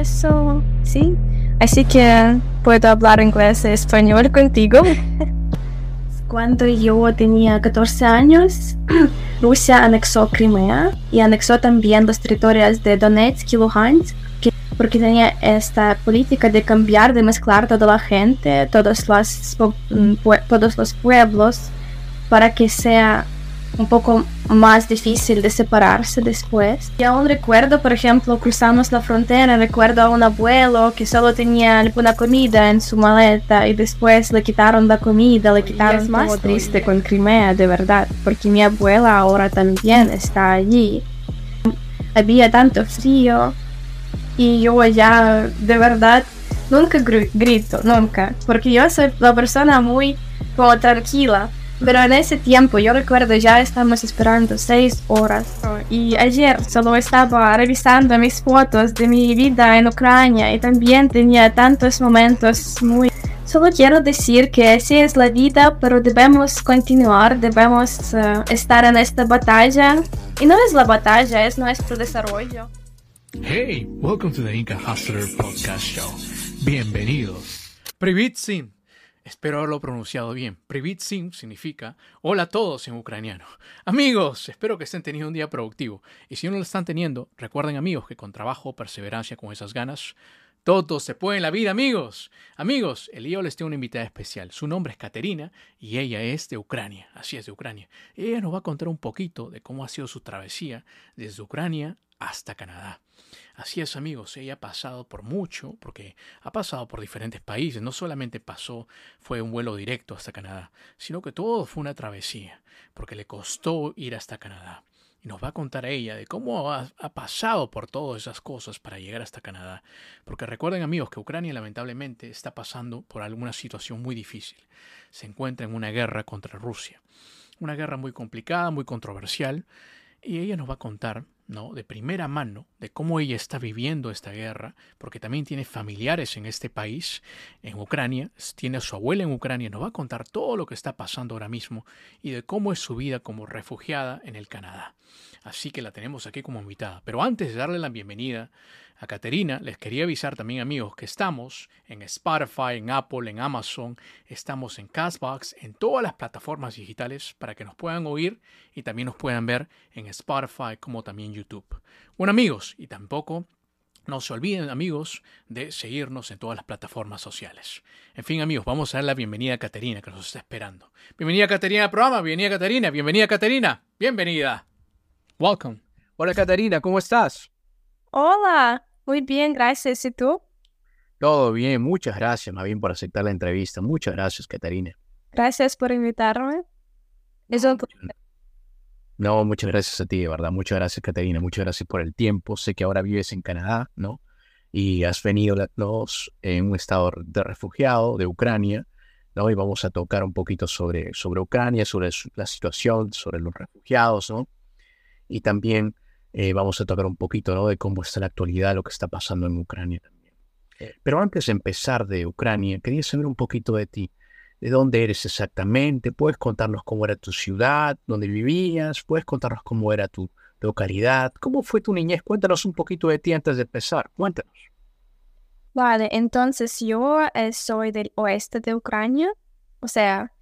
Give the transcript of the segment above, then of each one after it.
eso, sí. Así que puedo hablar inglés y español contigo. Cuando yo tenía 14 años, Rusia anexó Crimea y anexó también los territorios de Donetsk y Luhansk, porque tenía esta política de cambiar, de mezclar toda la gente, todos los, mm, todos los pueblos, para que sea un poco más difícil de separarse después. Y aún recuerdo, por ejemplo, cruzamos la frontera, recuerdo a un abuelo que solo tenía alguna comida en su maleta y después le quitaron la comida, le quitaron es más triste con Crimea, de verdad, porque mi abuela ahora también está allí. Había tanto frío y yo ya, de verdad, nunca grito, nunca, porque yo soy la persona muy como tranquila pero en ese tiempo, yo recuerdo, ya estamos esperando seis horas. Y ayer solo estaba revisando mis fotos de mi vida en Ucrania y también tenía tantos momentos muy... Solo quiero decir que así es la vida, pero debemos continuar, debemos uh, estar en esta batalla. Y no es la batalla, es nuestro desarrollo. Hey, welcome to the Inca Hustler Podcast Show. Bienvenidos. Privitsin. Espero haberlo pronunciado bien. Privit Sim significa hola a todos en ucraniano. Amigos, espero que estén teniendo un día productivo. Y si no lo están teniendo, recuerden amigos que con trabajo, perseverancia, con esas ganas, todo se puede en la vida, amigos. Amigos, el día les tengo una invitada especial. Su nombre es Caterina y ella es de Ucrania. Así es, de Ucrania. Ella nos va a contar un poquito de cómo ha sido su travesía desde Ucrania hasta Canadá. Así es, amigos, ella ha pasado por mucho, porque ha pasado por diferentes países. No solamente pasó, fue un vuelo directo hasta Canadá, sino que todo fue una travesía, porque le costó ir hasta Canadá. Y nos va a contar ella de cómo ha, ha, pasado por todas esas cosas para llegar hasta Canadá. Porque recuerden amigos que Ucrania lamentablemente está pasando por alguna situación muy difícil. Se encuentra en una guerra contra Rusia. Una guerra muy complicada, muy controversial. Y ella nos va a contar ¿no? de primera mano de cómo ella está viviendo esta guerra, porque también tiene familiares en este país, en Ucrania, tiene a su abuela en Ucrania, nos va a contar todo lo que está pasando ahora mismo y de cómo es su vida como refugiada en el Canadá. Así que la tenemos aquí como invitada. Pero antes de darle la bienvenida a Caterina, les quería avisar también amigos que estamos en Spotify, en Apple, en Amazon, estamos en Castbox, en todas las plataformas digitales para que nos puedan oír y también nos puedan ver en Spotify como también YouTube. Bueno amigos, y tampoco no se olviden, amigos, de seguirnos en todas las plataformas sociales. En fin, amigos, vamos a dar la bienvenida a Caterina, que nos está esperando. Bienvenida, Caterina, al programa. Bienvenida, Caterina. Bienvenida, Caterina. Bienvenida. Welcome. Hola, Caterina, ¿cómo estás? Hola, muy bien, gracias. ¿Y tú? Todo bien, muchas gracias, más bien por aceptar la entrevista. Muchas gracias, Caterina. Gracias por invitarme. Es un no, muchas gracias a ti, de verdad. Muchas gracias, Caterina. Muchas gracias por el tiempo. Sé que ahora vives en Canadá, ¿no? Y has venido en un estado de refugiado de Ucrania, ¿no? Y vamos a tocar un poquito sobre, sobre Ucrania, sobre la situación, sobre los refugiados, ¿no? Y también eh, vamos a tocar un poquito, ¿no? De cómo está la actualidad, lo que está pasando en Ucrania también. Eh, pero antes de empezar de Ucrania, quería saber un poquito de ti de dónde eres exactamente, puedes contarnos cómo era tu ciudad, dónde vivías, puedes contarnos cómo era tu localidad, cómo fue tu niñez, cuéntanos un poquito de ti antes de empezar, cuéntanos. Vale, entonces yo eh, soy del oeste de Ucrania, o sea,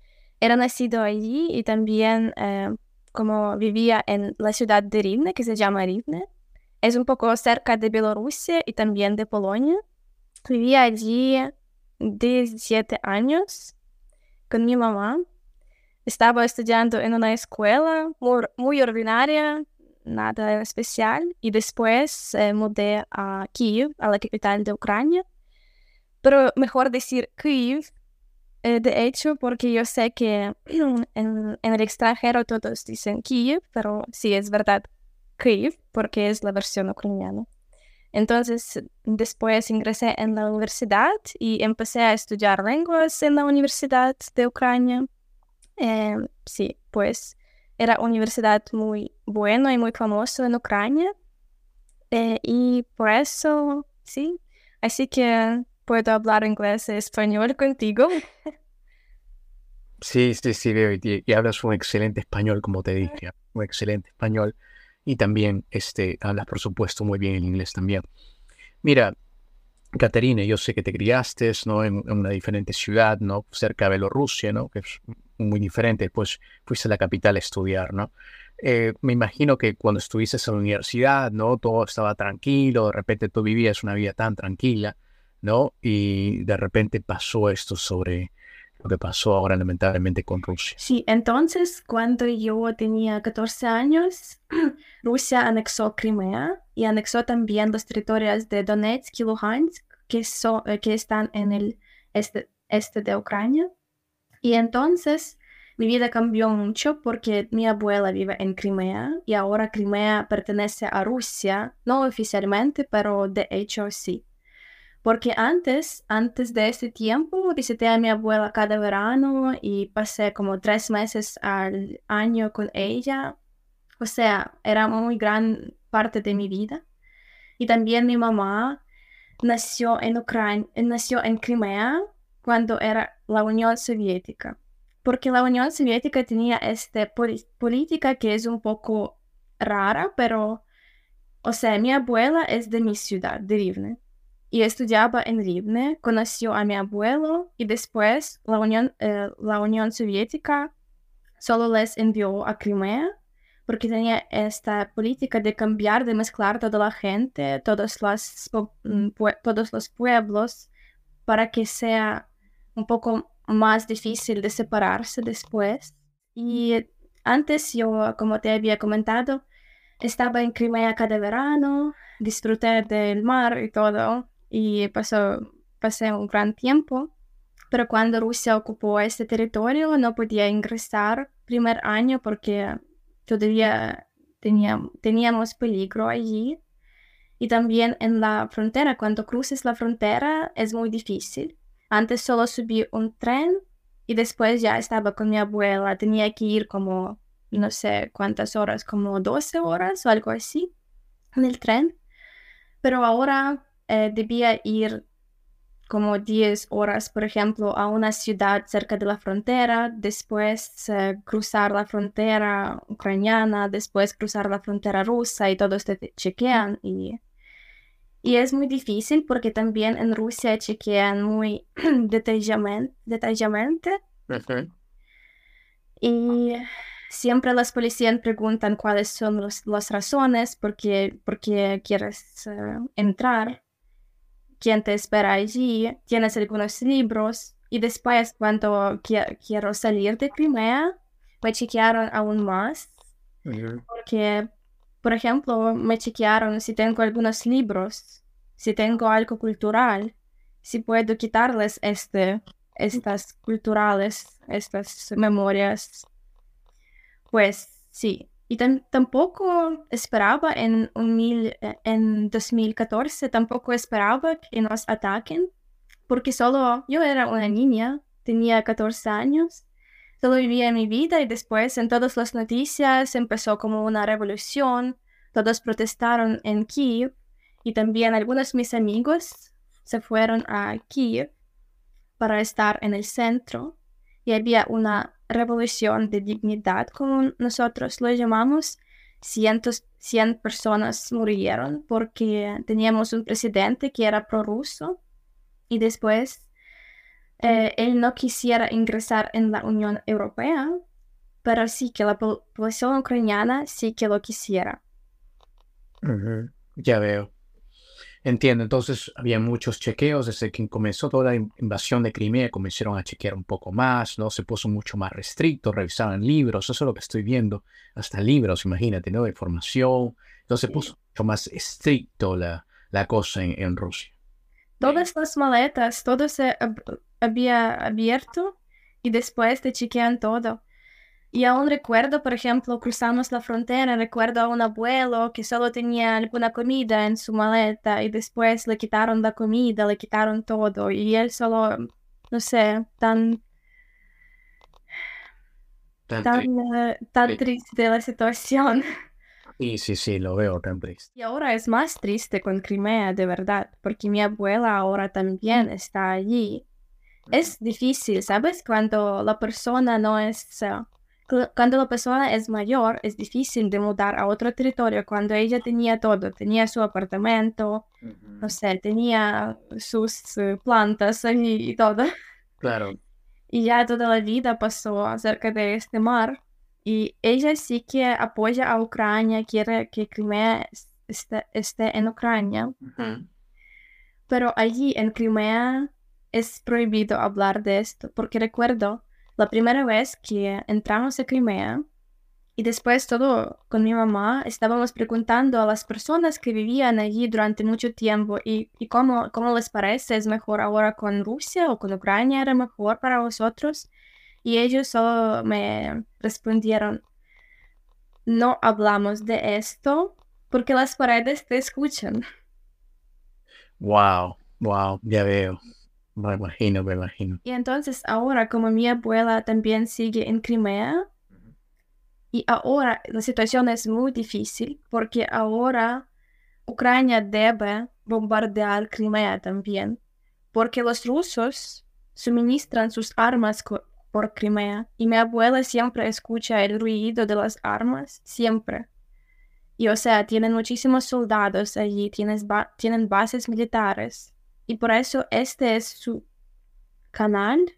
era nacido allí y también como vivía en la ciudad de Rivne, que se llama Rivne, es un poco cerca de Bielorrusia y también de Polonia. Vivía allí 17 años con mi mamá. Estaba estudiando en una escuela muy, ordinaria, nada especial, y después eh, mudé a Kiev, a la capital de Ucrania. Pero mejor decir Kiev, eh, de hecho, porque yo sé que en, el extranjero todos dicen Kiev, pero sí es verdad Kiev, porque es la versión ucraniana. Entonces, después ingresé en la universidad y empecé a estudiar lenguas en la Universidad de Ucrania. Eh, sí, pues era universidad muy buena y muy famosa en Ucrania. Eh, y por eso, sí, así que puedo hablar inglés y español contigo. Sí, sí, sí, y, y hablas un excelente español, como te dije, un excelente español y también este, hablas, por supuesto, muy bien el inglés también. Mira, Caterina, yo sé que te criaste ¿no? en, una diferente ciudad, ¿no? cerca de Bielorrusia, ¿no? que es muy diferente, después fuiste a la capital a estudiar, ¿no? Eh, me imagino que cuando estuviste en la universidad, ¿no? Todo estaba tranquilo, de repente tú vivías una vida tan tranquila, ¿no? Y de repente pasó esto sobre lo que pasó ahora lamentablemente con Rusia. Sí, entonces cuando yo tenía 14 años, Rusia anexó Crimea y anexó también los territorios de Donetsk y Luhansk, que, eh, que están en el este, este de Ucrania. Y entonces mi vida cambió mucho porque mi abuela vive en Crimea y ahora Crimea pertenece a Rusia, no oficialmente, pero de hecho sí. Porque antes, antes de ese tiempo, visité a mi abuela cada verano y pasé como tres meses al año con ella. O sea, era muy gran parte de mi vida. Y también mi mamá nació en Ucrania, nació en Crimea cuando era la Unión Soviética porque la Unión Soviética tenía esta política que es un poco rara, pero, o sea, mi abuela es de mi ciudad, de Rivne, y estudiaba en Rivne, conoció a mi abuelo y después la Unión, eh, la Unión Soviética solo les envió a Crimea porque tenía esta política de cambiar, de mezclar toda la gente, todos los, mm, todos los pueblos, para que sea un poco más difícil de separarse después. Y antes yo, como te había comentado, estaba en Crimea cada verano, disfruté del mar y todo, y pasó, pasé un gran tiempo. Pero cuando Rusia ocupó este territorio no podía ingresar primer año porque todavía teníamos, teníamos peligro allí. Y también en la frontera, cuando cruces la frontera es muy difícil antes solo subí un tren y después ya estaba con mi abuela. Tenía que ir como, no sé cuántas horas, como 12 horas o algo así en el tren. Pero ahora eh, debía ir como 10 horas, por ejemplo, a una ciudad cerca de la frontera, después eh, cruzar la frontera ucraniana, después cruzar la frontera rusa y todos te chequean y y es muy difícil porque también en Rusia chequean muy detallamente. Y siempre las policías preguntan cuáles son las razones por qué, quieres eh, entrar, quién te espera allí, tienes algunos libros. Y después, cuando quiero salir de Crimea, me chequearon aún más. Porque por ejemplo, me chequearon si tengo algunos libros, si tengo algo cultural, si puedo quitarles este, estas culturales, estas memorias. Pues sí. Y tampoco esperaba en, un mil, eh, en 2014, tampoco esperaba que nos ataquen, porque solo yo era una niña, tenía 14 años Solo vivía mi vida y después en todas las noticias empezó como una revolución, todos protestaron en Kiev y también algunos de mis amigos se fueron a Kiev para estar en el centro y había una revolución de dignidad, como nosotros lo llamamos. Cientos, 100 personas murieron porque teníamos un presidente que era prorruso y después eh, él no quisiera ingresar en la Unión Europea, pero sí que la población ucraniana sí que lo quisiera. Ya veo. Entiendo, entonces había muchos chequeos desde que comenzó toda la invasión de Crimea, comenzaron a chequear un poco más, ¿no? Se puso mucho más restricto, revisaban libros, eso es lo que estoy viendo, hasta libros, imagínate, ¿no? Información, entonces se puso mucho más estricto la, la cosa en Rusia. Todas las maletas, todo se había abierto y después te chequean todo. Y aún recuerdo, por ejemplo, cruzamos la frontera, recuerdo a un abuelo que solo tenía alguna comida en su maleta y después le quitaron la comida, le quitaron todo y él solo, no sé, tan... Tan, tan, eh, triste la situación. Sí, sí, sí, lo veo tan triste. Y ahora es más triste con Crimea, de verdad, porque mi abuela ahora también está allí. Es difícil, ¿sabes? Cuando la persona no es... Eh, cuando la persona es mayor, es difícil de mudar a otro territorio. Cuando ella tenía todo, tenía su apartamento, no sé, tenía sus eh, plantas y todo. Claro. Y ya toda la vida pasó acerca de este mar. Y ella sí que apoya a Ucrania, quiere que Crimea esté, esté en Ucrania. Pero allí en Crimea es prohibido hablar de esto, porque recuerdo la primera vez que entramos a Crimea y después todo con mi mamá estábamos preguntando a las personas que vivían allí durante mucho tiempo y, cómo, cómo les parece, es mejor ahora con Rusia o con Ucrania, era mejor para vosotros. Y ellos solo me respondieron, no hablamos de esto porque las paredes te escuchan. Wow, wow, ya veo. Me imagino, me imagino. Y entonces ahora, como mi abuela también sigue en Crimea, y ahora la situación es muy difícil porque ahora Ucrania debe bombardear Crimea también, porque los rusos suministran sus armas por Crimea y mi abuela siempre escucha el ruido de las armas, siempre. Y o sea, tienen muchísimos soldados allí, tienen bases militares. Y por eso este es su canal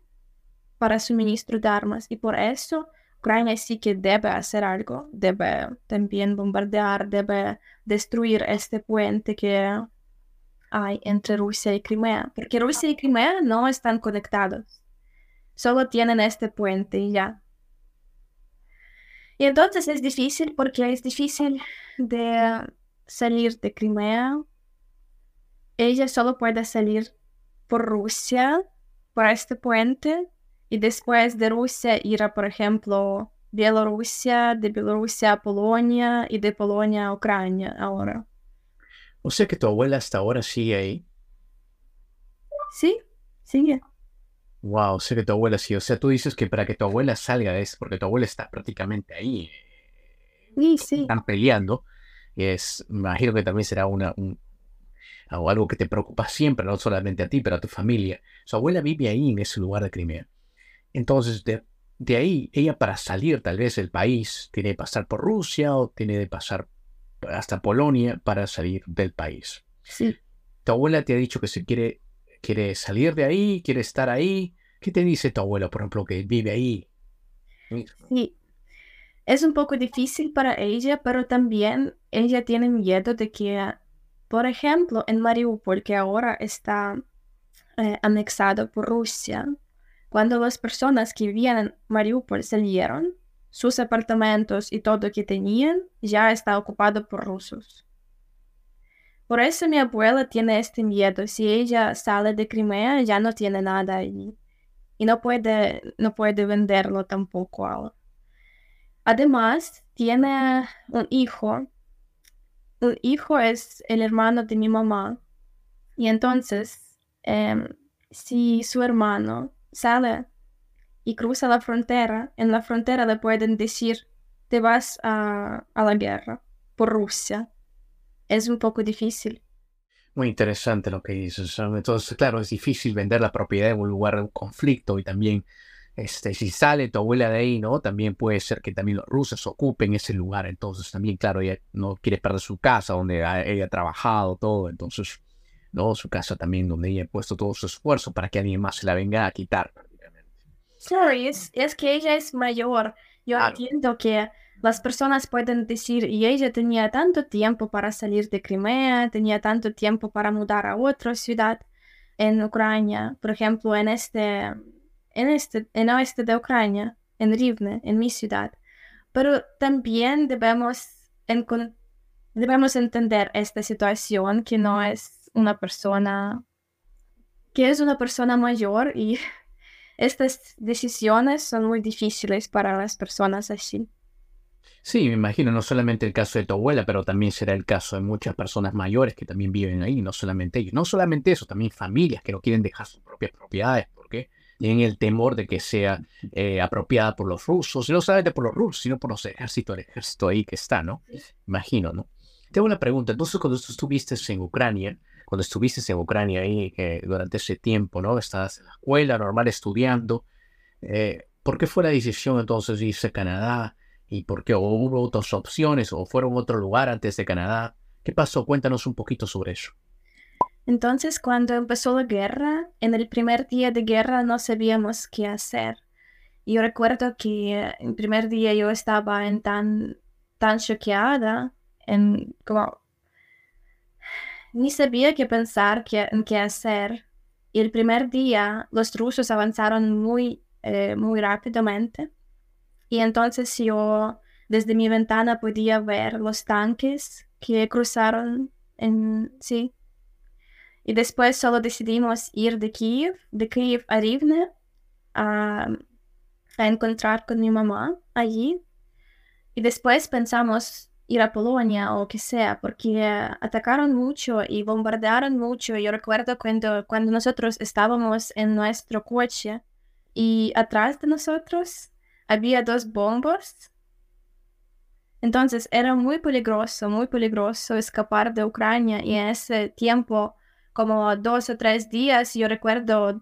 para suministro de armas. Y por eso Ucrania sí que debe hacer algo, debe también bombardear, debe destruir este puente que hay entre Rusia y Crimea. Porque Rusia y Crimea no están conectados. Solo tienen este puente y ya. Y entonces es difícil porque es difícil de salir de Crimea. Ella solo puede salir por Rusia, por este puente, y después de Rusia ir a, por ejemplo, Bielorrusia, de Bielorrusia a Polonia y de Polonia a Ucrania ahora. O sea que tu abuela hasta ahora sigue ahí. Sí, sigue. Wow, sé que tu abuela sí. O sea, tú dices que para que tu abuela salga de eso, porque tu abuela está prácticamente ahí. Sí, sí. Están peleando. Es, me imagino que también será una, un, algo que te preocupa siempre, no solamente a ti, pero a tu familia. Su abuela vive ahí en ese lugar de Crimea. Entonces, de, de ahí, ella para salir tal vez del país, tiene que pasar por Rusia o tiene que pasar hasta Polonia para salir del país. Sí. Tu abuela te ha dicho que se quiere quiere salir de ahí, quiere estar ahí. ¿Qué te dice tu abuelo, por ejemplo, que vive ahí? Sí, es un poco difícil para ella, pero también ella tiene miedo de que, por ejemplo, en Mariupol, que ahora está eh, anexado por Rusia, cuando las personas que vivían en Mariupol salieron, sus apartamentos y todo que tenían ya está ocupado por rusos. Por eso mi abuela tiene este miedo. Si ella sale de Crimea, ya no tiene nada allí. Y no puede, no puede venderlo tampoco. Además, tiene un hijo. Un hijo es el hermano de mi mamá. Y entonces, em, si su hermano sale y cruza la frontera, en la frontera le pueden decir, te vas a, a la guerra por Rusia es un poco difícil. Muy interesante lo que dices. Entonces, claro, es difícil vender la propiedad en un lugar de un conflicto y también, este, si sale tu abuela de ahí, ¿no? También puede ser que también los rusos ocupen ese lugar. Entonces, también, claro, ella no quiere perder su casa donde ella ha trabajado, todo. Entonces, ¿no? Su casa también donde ella ha puesto todo su esfuerzo para que alguien más se la venga a quitar. Sorry, es, es que ella es mayor. Yo entiendo que las personas pueden decir, y ella tenía tanto tiempo para salir de Crimea, tenía tanto tiempo para mudar a otra ciudad en Ucrania, por ejemplo, en este, en este, en oeste de Ucrania, en Rivne, en mi ciudad. Pero también debemos, debemos entender esta situación que no es una persona, que es una persona mayor y estas decisiones son muy difíciles para las personas así. Sí, me imagino, no solamente el caso de tu abuela, pero también será el caso de muchas personas mayores que también viven ahí, no solamente ellos. No solamente eso, también familias que no quieren dejar sus propias propiedades, tienen el temor de que sea eh, apropiada por los rusos, y no solamente por los rusos, sino por los ejércitos, el ejército ahí que está, ¿no? Imagino, ¿no? Tengo una pregunta, entonces cuando tú estuviste en Ucrania, cuando estuviste en Ucrania ahí eh, durante ese tiempo, ¿no? Estabas en la escuela, normal, estudiando, eh, ¿por qué fue la decisión entonces de irse a Canadá? y por qué hubo otras opciones o fueron a otro lugar antes de Canadá. ¿Qué pasó? Cuéntanos un poquito sobre eso. Entonces, cuando empezó la guerra, en el primer día de guerra no sabíamos qué hacer. Yo recuerdo que el primer día yo estaba tan, tan choqueada, ni sabía qué pensar, qué, en qué hacer. Y el primer día los rusos avanzaron muy, eh, muy rápidamente. Y entonces yo desde mi ventana podía ver los tanques que cruzaron en, sí, y después solo decidimos ir de Kiev, de Kiev a Rivne, a, a encontrar con mi mamá allí. Y después pensamos ir a Polonia o que sea, porque atacaron mucho y bombardearon mucho. Yo recuerdo cuando, cuando nosotros estábamos en nuestro coche y atrás de nosotros había dos bombas. Entonces era muy peligroso, muy peligroso escapar de Ucrania y en ese tiempo como dos o tres días, yo recuerdo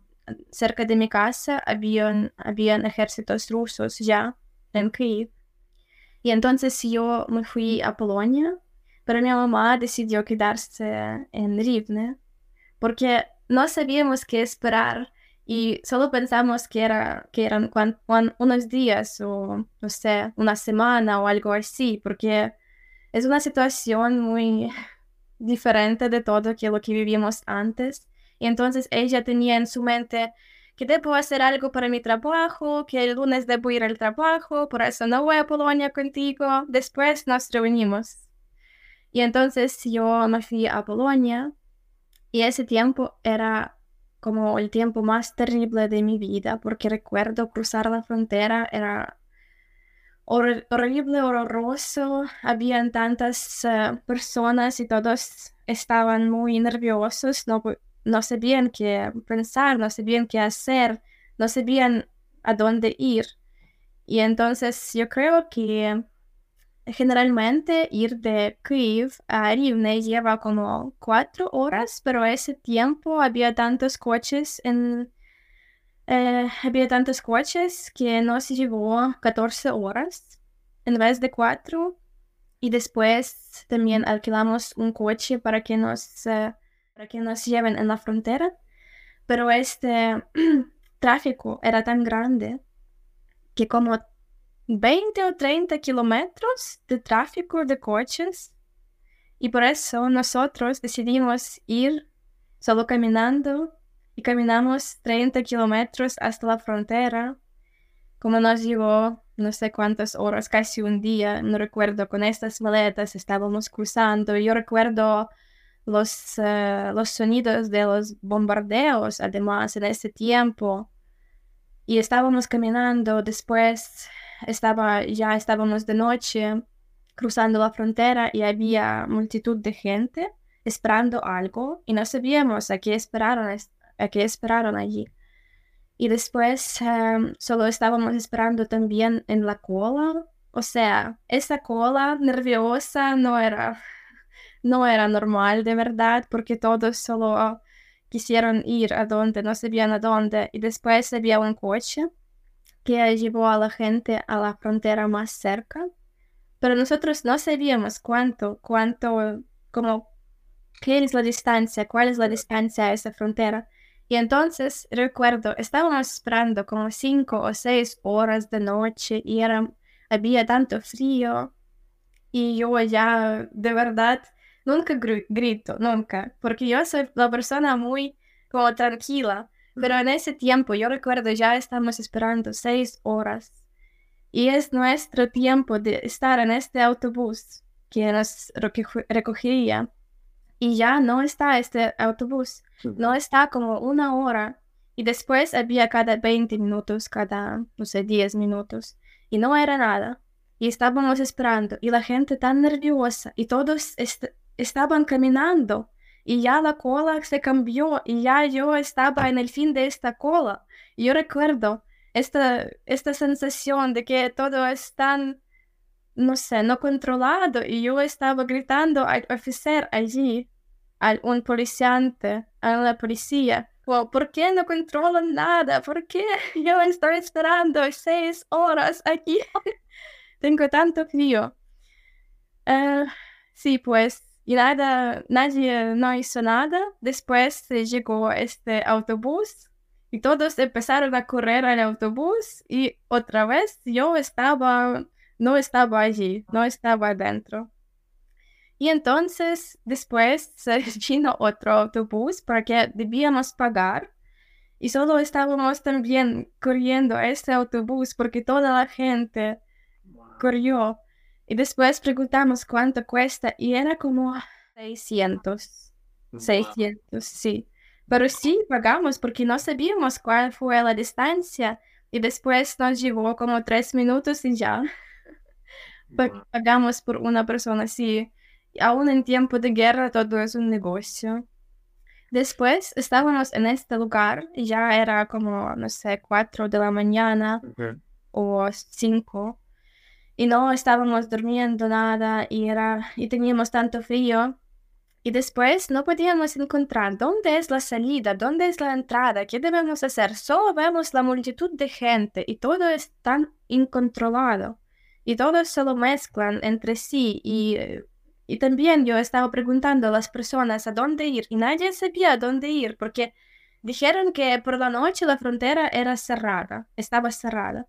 cerca de mi casa habían, habían ejércitos rusos ya en Kiev. Y entonces yo me fui a Polonia, pero mi mamá decidió quedarse en Rivne porque no sabíamos qué esperar y solo pensamos que, era, que eran unos días o, no sé, una semana o algo así, porque es una situación muy, diferente de todo que lo que vivimos antes. Y entonces ella tenía en su mente que debo hacer algo para mi trabajo, que el lunes debo ir al trabajo, por eso no voy a Polonia contigo. Después nos reunimos. Y entonces yo me fui a Polonia y ese tiempo era como el tiempo más terrible de mi vida porque recuerdo cruzar la frontera, era horrible, horroroso. Habían tantas eh, personas y todos estaban muy nerviosos, no, no sabían qué pensar, no sabían qué hacer, no sabían a dónde ir. Y entonces yo creo que generalmente ir de Kiev a Rivne lleva como cuatro horas, pero ese tiempo había tantos coches en eh, había tantos coches que nos llevó 14 horas en vez de 4. Y después también alquilamos un coche para que nos, eh, para que nos lleven en la frontera. Pero este tráfico era tan grande que como 20 o 30 kilómetros de tráfico de coches. Y por eso nosotros decidimos ir solo caminando y caminamos 30 kilómetros hasta la frontera. Como nos llevó no sé cuántas horas, casi un día, no recuerdo, con estas maletas estábamos cruzando. Yo recuerdo los, eh, los sonidos de los bombardeos, además, en ese tiempo. Y estábamos caminando, después estaba, ya estábamos de noche cruzando la frontera y había multitud de gente esperando algo y no sabíamos a qué esperaron que esperaron allí. Y después em, solo estábamos esperando también en la cola. O sea, esa cola nerviosa no era, no era normal de verdad porque todos solo quisieron ir a donde, no sabían a dónde. Y después había un coche que llevó a la gente a la frontera más cerca. Pero nosotros no sabíamos cuánto, cuánto, como, qué es la distancia, cuál es la distancia a esa frontera. Y entonces recuerdo, estábamos esperando como cinco o seis horas de noche y era, había tanto frío y yo ya de verdad nunca grito, nunca, porque yo soy la persona muy como tranquila, pero en ese tiempo yo recuerdo ya estamos esperando seis horas y es nuestro tiempo de estar en este autobús que nos recogía y ya no está este autobús, no está como una hora y después había cada 20 minutos, cada, no sé, 10 minutos y no era nada. Y estábamos esperando y la gente tan nerviosa y todos estaban caminando y ya la cola se cambió y ya yo estaba en el fin de esta cola. Y yo recuerdo esta, esta sensación de que todo es tan no sé, no controlado y yo estaba gritando al oficial allí, a un policiante, a la policía. ¿Por qué no controlan nada? ¿Por qué yo estoy esperando seis horas aquí? Tengo tanto frío. Uh, sí, pues y nada, nadie no hizo nada. Después llegó este autobús y todos empezaron a correr al autobús y otra vez yo estaba, no estaba allí, no estaba adentro. Y entonces después vino otro autobús porque debíamos pagar y solo estábamos también corriendo a este autobús porque toda la gente corrió. Y después preguntamos cuánto cuesta y era como 600. 600, sí. Pero sí pagamos porque no sabíamos cuál fue la distancia y después nos llevó como tres minutos y ya. Pagamos por una persona, sí. Aún en tiempo de guerra todo es un negocio. Después estábamos en este lugar ya era como, no sé, cuatro de la mañana o cinco y no estábamos durmiendo nada y, era, y teníamos tanto frío. Y después no podíamos encontrar dónde es la salida, dónde es la entrada, qué debemos hacer. Solo vemos la multitud de gente y todo es tan incontrolado. Y todos se lo mezclan entre sí. Y, y también yo estaba preguntando a las personas a dónde ir y nadie sabía a dónde ir porque dijeron que por la noche la frontera era cerrada, estaba cerrada.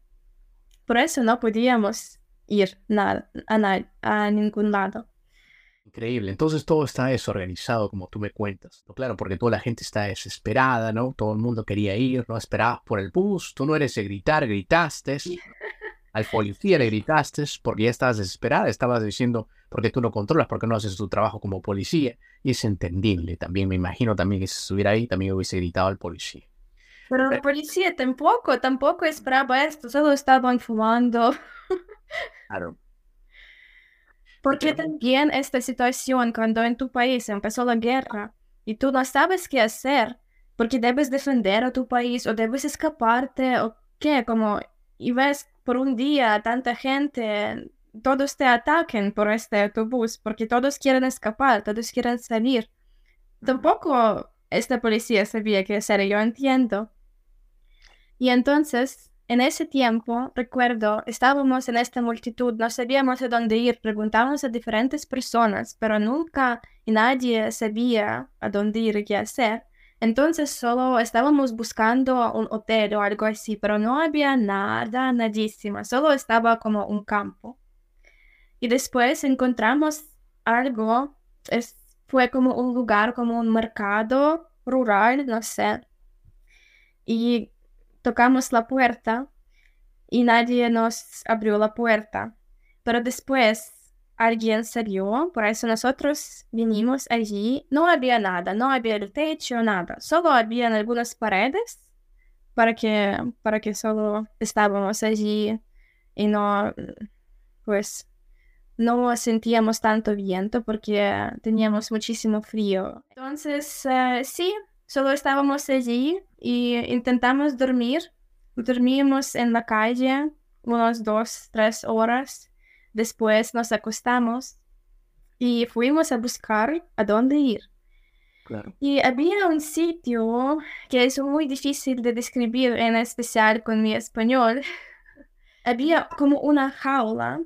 Por eso no podíamos ir nada, a, a ningún lado. Increíble. Entonces todo está desorganizado, como tú me cuentas. Claro, porque toda la gente está desesperada, ¿no? Todo el mundo quería ir, ¿no? Esperabas por el bus. Tú no eres de gritar, gritaste. Al policía le gritaste porque ya estabas desesperada. Estabas diciendo, porque tú no controlas, porque no haces tu trabajo como policía. Y es entendible también. Me imagino también que si estuviera ahí, también hubiese gritado al policía. Pero el policía tampoco, tampoco esperaba esto. Solo estaban fumando. Claro. Porque también esta situación, cuando en tu país empezó la guerra y tú no sabes qué hacer, porque debes defender a tu país o debes escaparte o qué, como, y ves por un día tanta gente, todos te ataquen por este autobús, porque todos quieren escapar, todos quieren salir. Tampoco esta policía sabía qué hacer, yo entiendo. Y entonces en ese tiempo, recuerdo, estábamos en esta multitud, no sabíamos a dónde ir, preguntábamos a diferentes personas, pero nunca nadie sabía a dónde ir y qué hacer. Entonces solo estábamos buscando un hotel o algo así, pero no había nada, nadísima, solo estaba como un campo. Y después encontramos algo, fue como un lugar, como un mercado rural, no sé. Y tocamos la puerta y nadie nos abrió la puerta. Pero después alguien salió, por eso nosotros vinimos allí. No había nada, no había el techo, nada. Solo habían algunas paredes para que, para que solo estábamos allí y no, pues, no sentíamos tanto viento porque teníamos muchísimo frío. Entonces, eh, sí, solo estábamos allí y intentamos dormir. Dormimos en la calle unas dos, tres horas. Después nos acostamos y fuimos a buscar a dónde ir. Y había un sitio que es muy difícil de describir, en especial con mi español. había como una jaula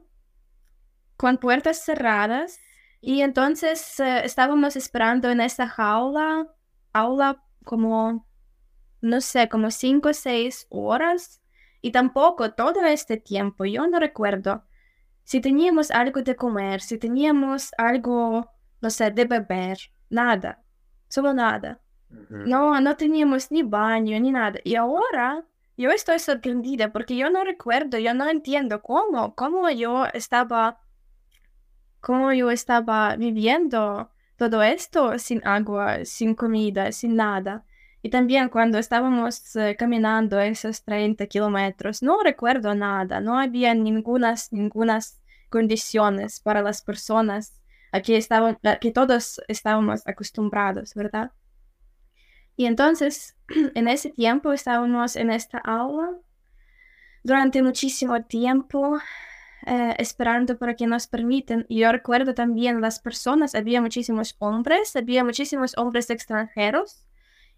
con puertas cerradas y entonces eh, estábamos esperando en esa jaula, aula como no sé, como cinco o seis horas. Y tampoco todo este tiempo, yo no recuerdo si teníamos algo de comer, si teníamos algo, no sé, de beber, nada, solo nada. No, no teníamos ni baño ni nada. Y ahora yo estoy sorprendida porque yo no recuerdo, yo no entiendo cómo, cómo yo estaba, cómo yo estaba viviendo todo esto sin agua, sin comida, sin nada. Y también cuando estábamos eh, caminando esos 30 kilómetros, no recuerdo nada, no había ningunas, ningunas condiciones para las personas a que, estaban, que todos estábamos acostumbrados, ¿verdad? Y entonces, en ese tiempo estábamos en esta aula durante muchísimo tiempo eh, esperando para que nos permiten. Y yo recuerdo también las personas, había muchísimos hombres, había muchísimos hombres extranjeros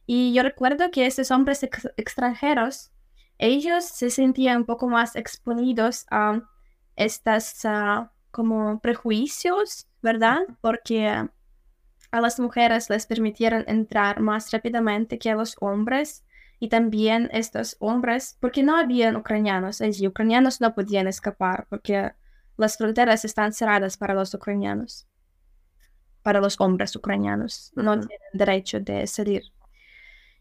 y yo recuerdo que estos hombres extranjeros, ellos se sentían un poco más exponidos a estas ah, como prejuicios, ¿verdad? Porque a las mujeres les permitieron entrar más rápidamente que a los hombres y también estos hombres, porque no habían ucranianos allí, ucranianos no podían escapar porque las fronteras están cerradas para los ucranianos, para los hombres ucranianos, no tienen derecho de salir.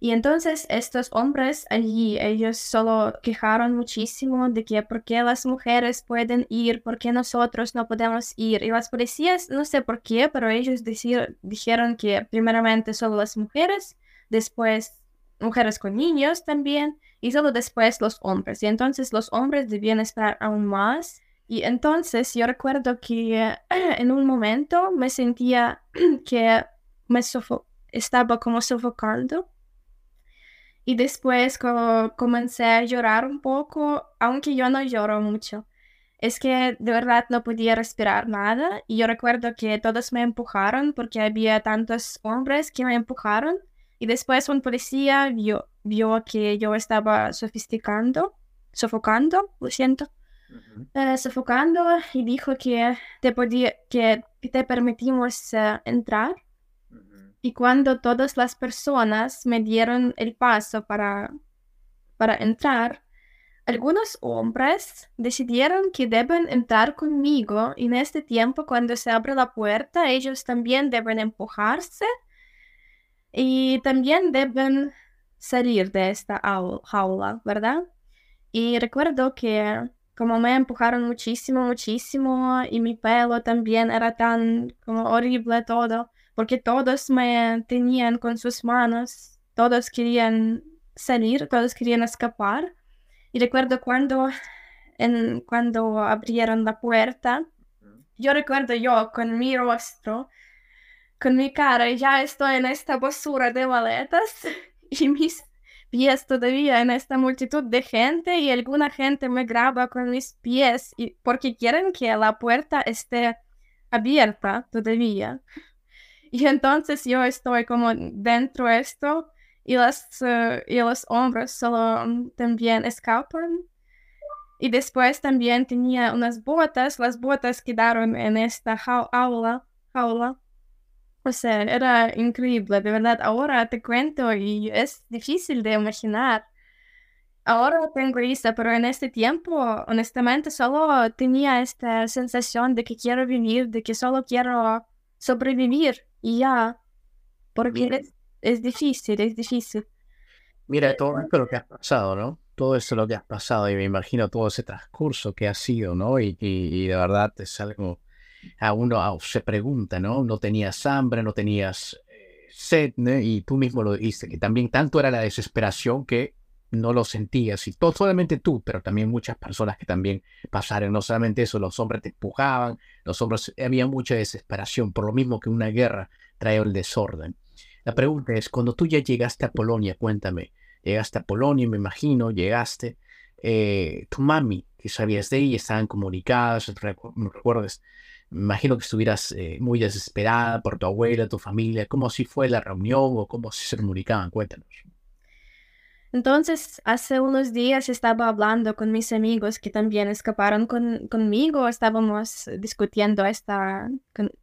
Y entonces estos hombres allí, ellos solo quejaron muchísimo de que por qué las mujeres pueden ir, por qué nosotros no podemos ir. Y las policías, no sé por qué, pero ellos dijeron que primeramente solo las mujeres, después mujeres con niños también, y solo después los hombres. Y entonces los hombres debían estar aún más. Y entonces yo recuerdo que en un momento me sentía que me estaba como sofocando y después comencé a llorar un poco, aunque yo no lloro mucho. Es que de verdad no podía respirar nada y yo recuerdo que todos me empujaron porque había tantos hombres que me empujaron y después un policía vio, vio que yo estaba sofisticando, sofocando, lo siento, eh, sofocando y dijo que te, podía, que te permitimos eh, entrar y cuando todas las personas me dieron el paso para, para entrar, algunos hombres decidieron que deben entrar conmigo en este tiempo cuando se abre la puerta ellos también deben empujarse y también deben salir de esta jaula, ¿verdad? Y recuerdo que como me empujaron muchísimo, muchísimo y mi pelo también era tan como horrible todo porque todos me tenían con sus manos, todos querían salir, todos querían escapar. Y recuerdo cuando, en, cuando abrieron la puerta, yo recuerdo yo con mi rostro, con mi cara, ya estoy en esta basura de maletas y mis pies todavía en esta multitud de gente y alguna gente me graba con mis pies y porque quieren que la puerta esté abierta todavía. Y entonces yo estoy como dentro de esto y, las, uh, y los hombres solo um, también escapan. Y después también tenía unas botas, las botas quedaron en esta jaula, jaula. O sea, era increíble, de verdad. Ahora te cuento y es difícil de imaginar. Ahora tengo risa, pero en este tiempo, honestamente, solo tenía esta sensación de que quiero vivir, de que solo quiero sobrevivir y ya, porque es, difícil, es difícil. Mira, todo esto lo que has pasado, ¿no? Todo esto lo que has pasado y me imagino todo ese transcurso que ha sido, ¿no? Y, y, de verdad es algo, a uno se pregunta, ¿no? No tenías hambre, no tenías eh, sed, ¿no? Y tú mismo lo dijiste, que también tanto era la desesperación que no lo sentías. Y todo, solamente tú, pero también muchas personas que también pasaron. No solamente eso, los hombres te empujaban, los hombres, había mucha desesperación, por lo mismo que una guerra trae el desorden. La pregunta es, cuando tú ya llegaste a Polonia, cuéntame, llegaste a Polonia, me imagino, llegaste, eh, tu mami, que sabías de ella, estaban comunicadas, no recuerdes, me imagino que estuvieras eh, muy desesperada por tu abuela, tu familia, cómo si fue la reunión o cómo se comunicaban, cuéntanos. Entonces, hace unos días estaba hablando con mis amigos que también escaparon con, conmigo, estábamos discutiendo esta,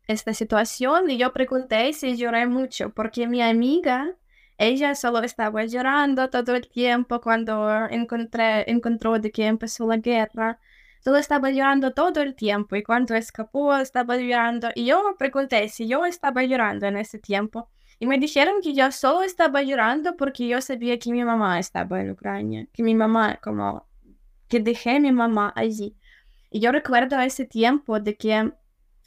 esta situación y yo pregunté si lloré mucho, porque mi amiga, ella solo estaba llorando todo el tiempo cuando encontré, encontró de que empezó la guerra. Solo estaba llorando todo el tiempo y cuando escapó estaba llorando. Y yo pregunté si yo estaba llorando en ese tiempo. Y me dijeron que yo solo estaba llorando porque yo sabía que mi mamá estaba en Ucrania, que mi mamá, como, que dejé a mi mamá allí. Y yo recuerdo ese tiempo de que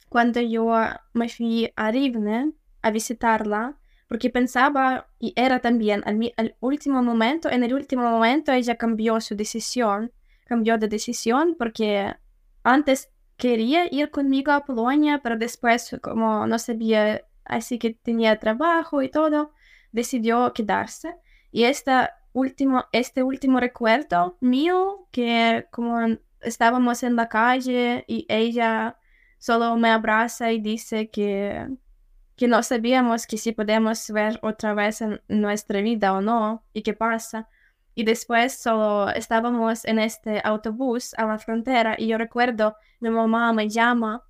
cuando yo me fui a Rivne a visitarla, porque pensaba, y era también al, al, último momento, en el último momento ella cambió su decisión, cambió de decisión porque antes quería ir conmigo a Polonia, pero después como no sabía así que tenía trabajo y todo, decidió quedarse. Y esta último, este último recuerdo mío, que como estábamos en la calle y ella solo me abraza y dice que, que no sabíamos que si podemos ver otra vez en nuestra vida o no y qué pasa. Y después solo estábamos en este autobús a la frontera y yo recuerdo, mi mamá me llama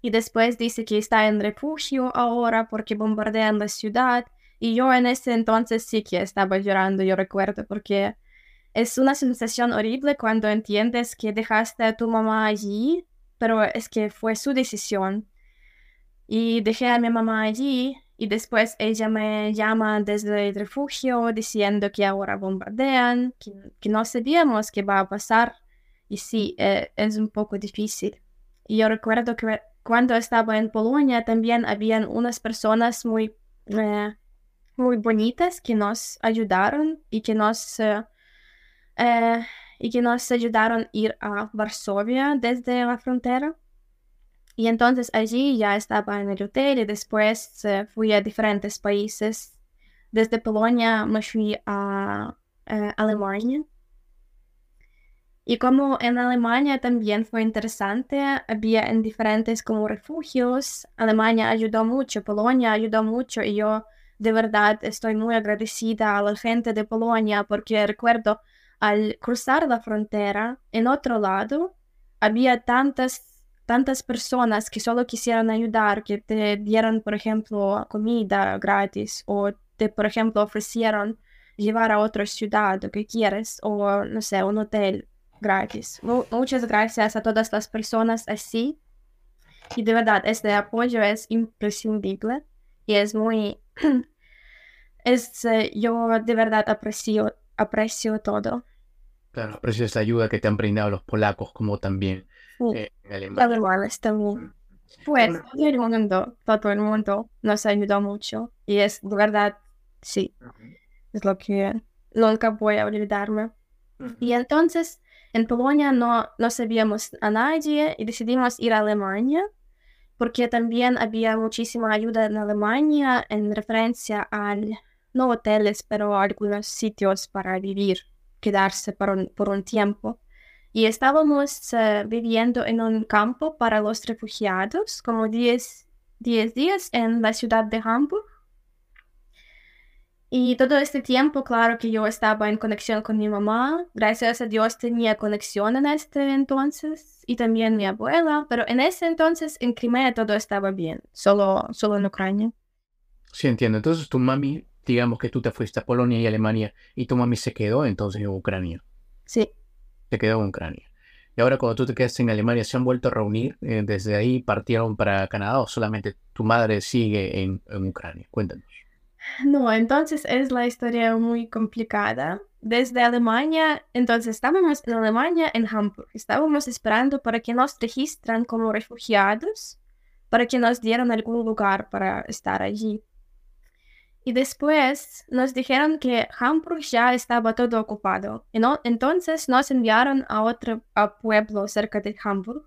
y después dice que está en refugio ahora porque bombardean la ciudad. Y yo en ese entonces sí que estaba llorando, yo recuerdo, porque es una sensación horrible cuando entiendes que dejaste a tu mamá allí, pero es que fue su decisión. Y dejé a mi mamá allí y después ella me llama desde el refugio diciendo que ahora bombardean, que, no sabíamos qué va a pasar. Y sí, eh, es un poco difícil. Y yo recuerdo que cuando estaba en Polonia también habían unas personas muy, eh, muy bonitas que nos ayudaron y que nos, eh, eh, y que nos ayudaron a ir a Varsovia desde la frontera. Y entonces allí ya estaba en el hotel y después fui a diferentes países. Desde Polonia me fui a Alemania y como en Alemania también fue interesante, había en diferentes como refugios, Alemania ayudó mucho, Polonia ayudó mucho y yo de verdad estoy muy agradecida a la gente de Polonia porque recuerdo al cruzar la frontera, en otro lado, había tantas, tantas personas que solo quisieran ayudar, que te dieron, por ejemplo, comida gratis o te, por ejemplo, ofrecieron llevar a otra ciudad o que quieres o, no sé, un hotel gratis. muchas gracias a todas las personas así. Y de verdad, este apoyo es imprescindible y es muy... es, eh, yo de verdad aprecio, aprecio todo. Claro, aprecio esta ayuda que te han brindado los polacos como también eh, en Alemania. también. Pues todo el mundo, todo el mundo nos ayudó mucho y es de verdad, sí, es lo que nunca voy a olvidarme. Y entonces en Polonia no, no sabíamos a nadie y decidimos ir a Alemania porque también había muchísima ayuda en Alemania en referencia a, no hoteles, pero algunos sitios para vivir, quedarse por un, por un tiempo. Y estábamos eh, viviendo en un campo para los refugiados, como 10 días en la ciudad de Hamburg. Y todo este tiempo, claro que yo estaba en conexión con mi mamá. Gracias a Dios tenía conexión en este entonces y también mi abuela. Pero en ese entonces en Crimea todo estaba bien, solo, solo en Ucrania. Sí, entiendo. Entonces tu mami, digamos que tú te fuiste a Polonia y Alemania y tu mami se quedó entonces en Ucrania. Sí. Se quedó en Ucrania. Y ahora cuando tú te quedas en Alemania, ¿se han vuelto a reunir? Eh, ¿Desde ahí partieron para Canadá o solamente tu madre sigue en, en Ucrania? Cuéntanos. No, entonces es la historia muy complicada. Desde Alemania, entonces estábamos en Alemania, en Hamburg. Estábamos esperando para que nos registran como refugiados, para que nos dieran algún lugar para estar allí. Y después nos dijeron que Hamburg ya estaba todo ocupado. entonces nos enviaron a otro pueblo cerca de Hamburg.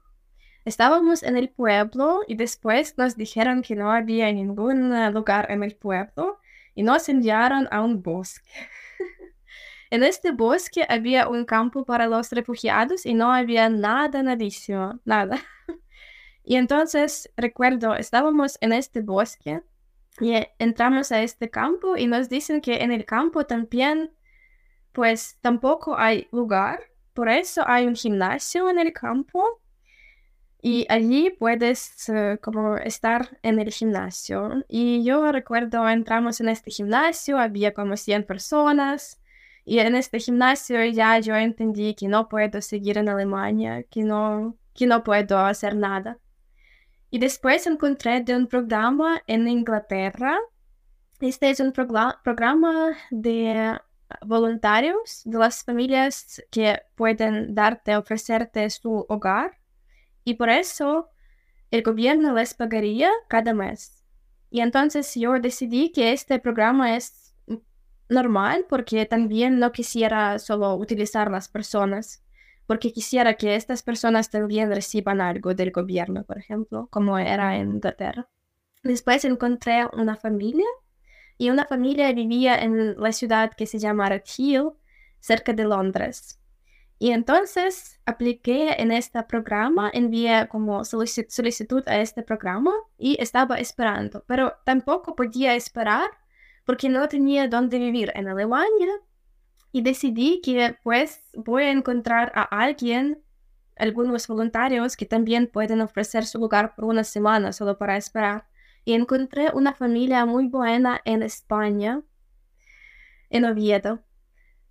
Estábamos en el pueblo y después nos dijeron que no había ningún lugar en el pueblo y nos enviaron a un bosque. en este bosque había un campo para los refugiados y no había nada, nadísimo, nada. y entonces recuerdo, estábamos en este bosque y entramos a este campo y nos dicen que en el campo también, pues tampoco hay lugar, por eso hay un gimnasio en el campo y allí puedes eh, como estar en el gimnasio. Y yo recuerdo, entramos en este gimnasio, había como 100 personas. Y en este gimnasio ya yo entendí que no puedo seguir en Alemania, que no, que no puedo hacer nada. Y después encontré de un programa en Inglaterra. Este es un programa de voluntarios de las familias que pueden darte, ofrecerte su hogar y por eso el gobierno les pagaría cada mes. Y entonces yo decidí que este programa es normal porque también no quisiera solo utilizar las personas, porque quisiera que estas personas también reciban algo del gobierno, por ejemplo, como era en Inglaterra. Después encontré una familia y una familia vivía en la ciudad que se llama Red Hill, cerca de Londres. Y entonces apliqué en este programa, envié como solicitud a este programa y estaba esperando, pero tampoco podía esperar porque no tenía dónde vivir en Alemania y decidí que pues voy a encontrar a alguien algunos voluntarios que también pueden ofrecer su lugar por una semana solo para esperar. Y encontré una familia muy buena en España, en Oviedo.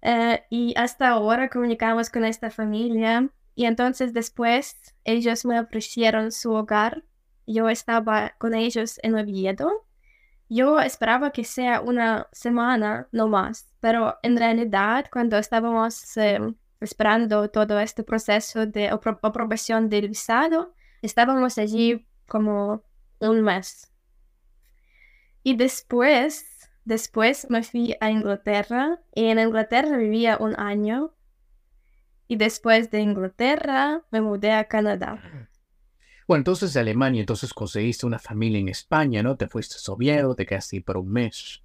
Eh, y hasta ahora comunicamos con esta familia y entonces después ellos me ofrecieron su hogar. Yo estaba con ellos en Oviedo. Yo esperaba que sea una semana, no más, pero en realidad cuando estábamos em, esperando todo este proceso de aprobación del visado, estábamos allí como un mes. Y después, después me fui a Inglaterra y en Inglaterra vivía un año. Y después de Inglaterra me mudé a Canadá. Bueno, entonces de Alemania, entonces conseguiste una familia en España, ¿no? Te fuiste a Oviedo, te quedaste ahí por un mes.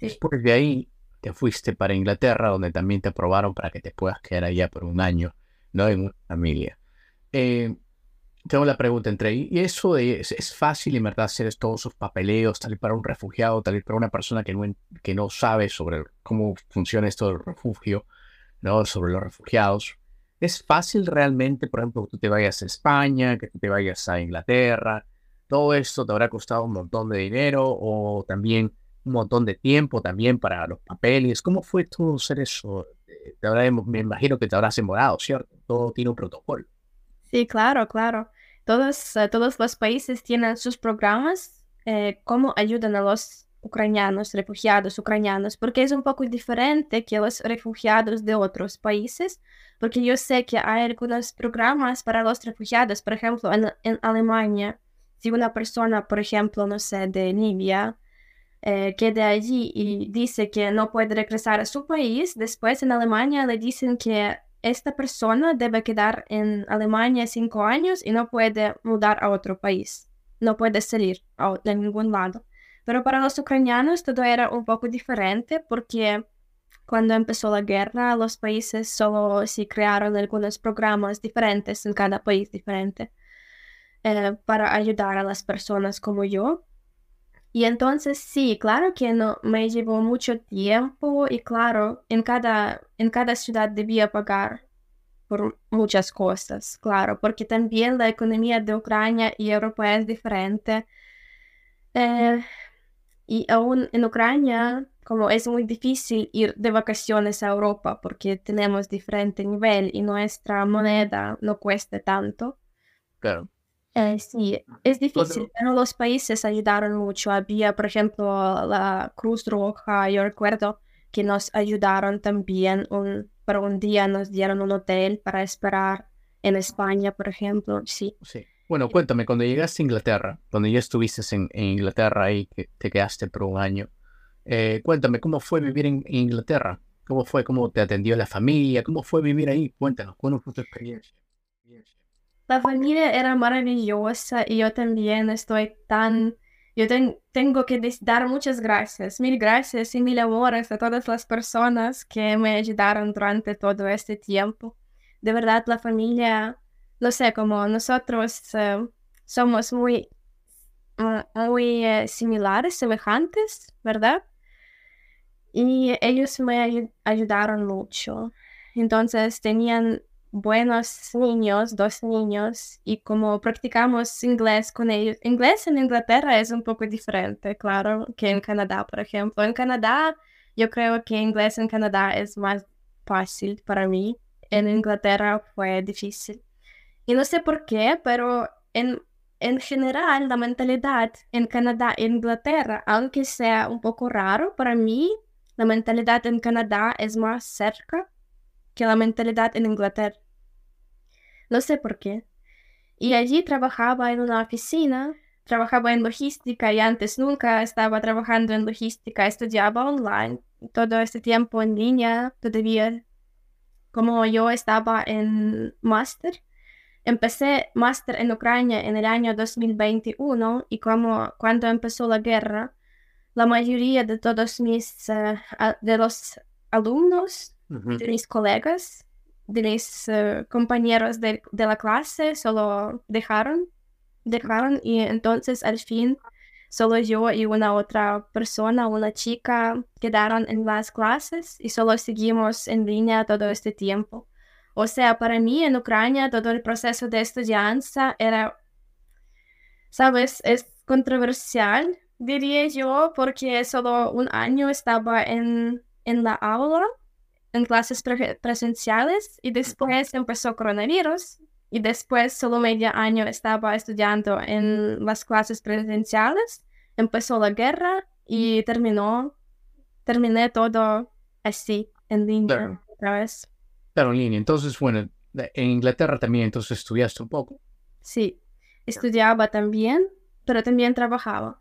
Después de ahí, te fuiste para Inglaterra, donde también te aprobaron para que te puedas quedar allá por un año, ¿no? En una familia. Eh, tengo la pregunta entre ¿y eso es, es, fácil, en verdad, hacer todos esos papeleos, tal vez para un refugiado, tal vez para una persona que no, que no sabe sobre cómo funciona esto del refugio, ¿no? Sobre los refugiados. ¿Es fácil realmente, por ejemplo, que tú te vayas a España, que tú te vayas a Inglaterra? ¿Todo esto te habrá costado un montón de dinero o también un montón de tiempo también para los papeles. ¿Cómo fue todo hacer eso? Eh, te me imagino que te habrás demorado, ¿cierto? Todo tiene un protocolo. Sí, claro, claro. Todos, eh, todos los países tienen sus programas, eh, cómo ayudan a los ucranianos, refugiados ucranianos, porque es un poco diferente que los refugiados de otros países, porque yo sé que hay algunos programas para los refugiados, por ejemplo, en, Alemania, si una persona, por ejemplo, no sé, de Libia, eh, quede allí y dice que no puede regresar a su país, después en Alemania le dicen que esta persona debe quedar en Alemania cinco años y no puede mudar a otro país, no puede salir de ningún lado. Pero para los ucranianos todo era un poco diferente porque cuando empezó la guerra los países solo se crearon algunos programas diferentes en cada país diferente eh, para ayudar a las personas como yo y entonces sí, claro que no me llevó mucho tiempo y claro, en cada, en cada ciudad debía pagar por muchas cosas, claro, porque también la economía de Ucrania y Europa es diferente. Eh, y aún en Ucrania, como es muy difícil ir de vacaciones a Europa porque tenemos diferente nivel y nuestra moneda no cuesta tanto. Claro. Eh, sí, es difícil, pero los países ayudaron mucho. Había, por ejemplo, la Cruz Roja, yo recuerdo que nos ayudaron también, un, por un día nos dieron un hotel para esperar en España, por ejemplo, sí. Sí. Bueno, cuéntame, cuando llegaste a Inglaterra, cuando ya estuviste en, Inglaterra y que te quedaste por un año, eh, cuéntame, ¿cómo fue vivir en, Inglaterra? ¿Cómo fue, cómo te atendió la familia? ¿Cómo fue vivir ahí? Cuéntanos, ¿cómo fue tu experiencia? La familia era maravillosa y yo también estoy tan... Yo tengo que dar muchas gracias, mil gracias y mil amores a todas las personas que me ayudaron durante todo este tiempo. De verdad, la familia, no sé, como nosotros eh, somos muy, muy eh, similares, semejantes, ¿verdad? Y ellos me ayudaron mucho. Entonces tenían buenos niños, dos niños, y como practicamos inglés con ellos. Inglés en Inglaterra es un poco diferente, claro, que en Canadá, por ejemplo. En Canadá, yo creo que inglés en Canadá es más fácil para mí. En Inglaterra fue difícil. Y no sé por qué, pero en, en general la mentalidad en Canadá e Inglaterra, aunque sea un poco raro para mí, la mentalidad en Canadá es más cerca que la mentalidad en Inglaterra. No sé por qué. Y allí trabajaba en una oficina, trabajaba en logística y antes nunca estaba trabajando en logística, estudiaba online, todo este tiempo en línea todavía. Como yo estaba en máster, empecé máster en Ucrania en el año 2021 y como cuando empezó la guerra, la mayoría de todos mis, uh, de los alumnos, de mis colegas, de mis uh, compañeros de, de, la clase solo dejaron, dejaron y entonces al fin solo yo y una otra persona, una chica, quedaron en las clases y solo seguimos en línea todo este tiempo. O sea, para mí en Ucrania todo el proceso de estudianza era, sabes, es controversial, diría yo, porque solo un año estaba en, en la aula, en clases presenciales, y después empezó coronavirus, y después solo medio año estaba estudiando en las clases presenciales, empezó la guerra y terminó, terminé todo así, en línea, otra vez. Claro, en línea. Entonces, bueno, en Inglaterra también entonces estudiaste un poco. Sí, estudiaba también, pero también trabajaba.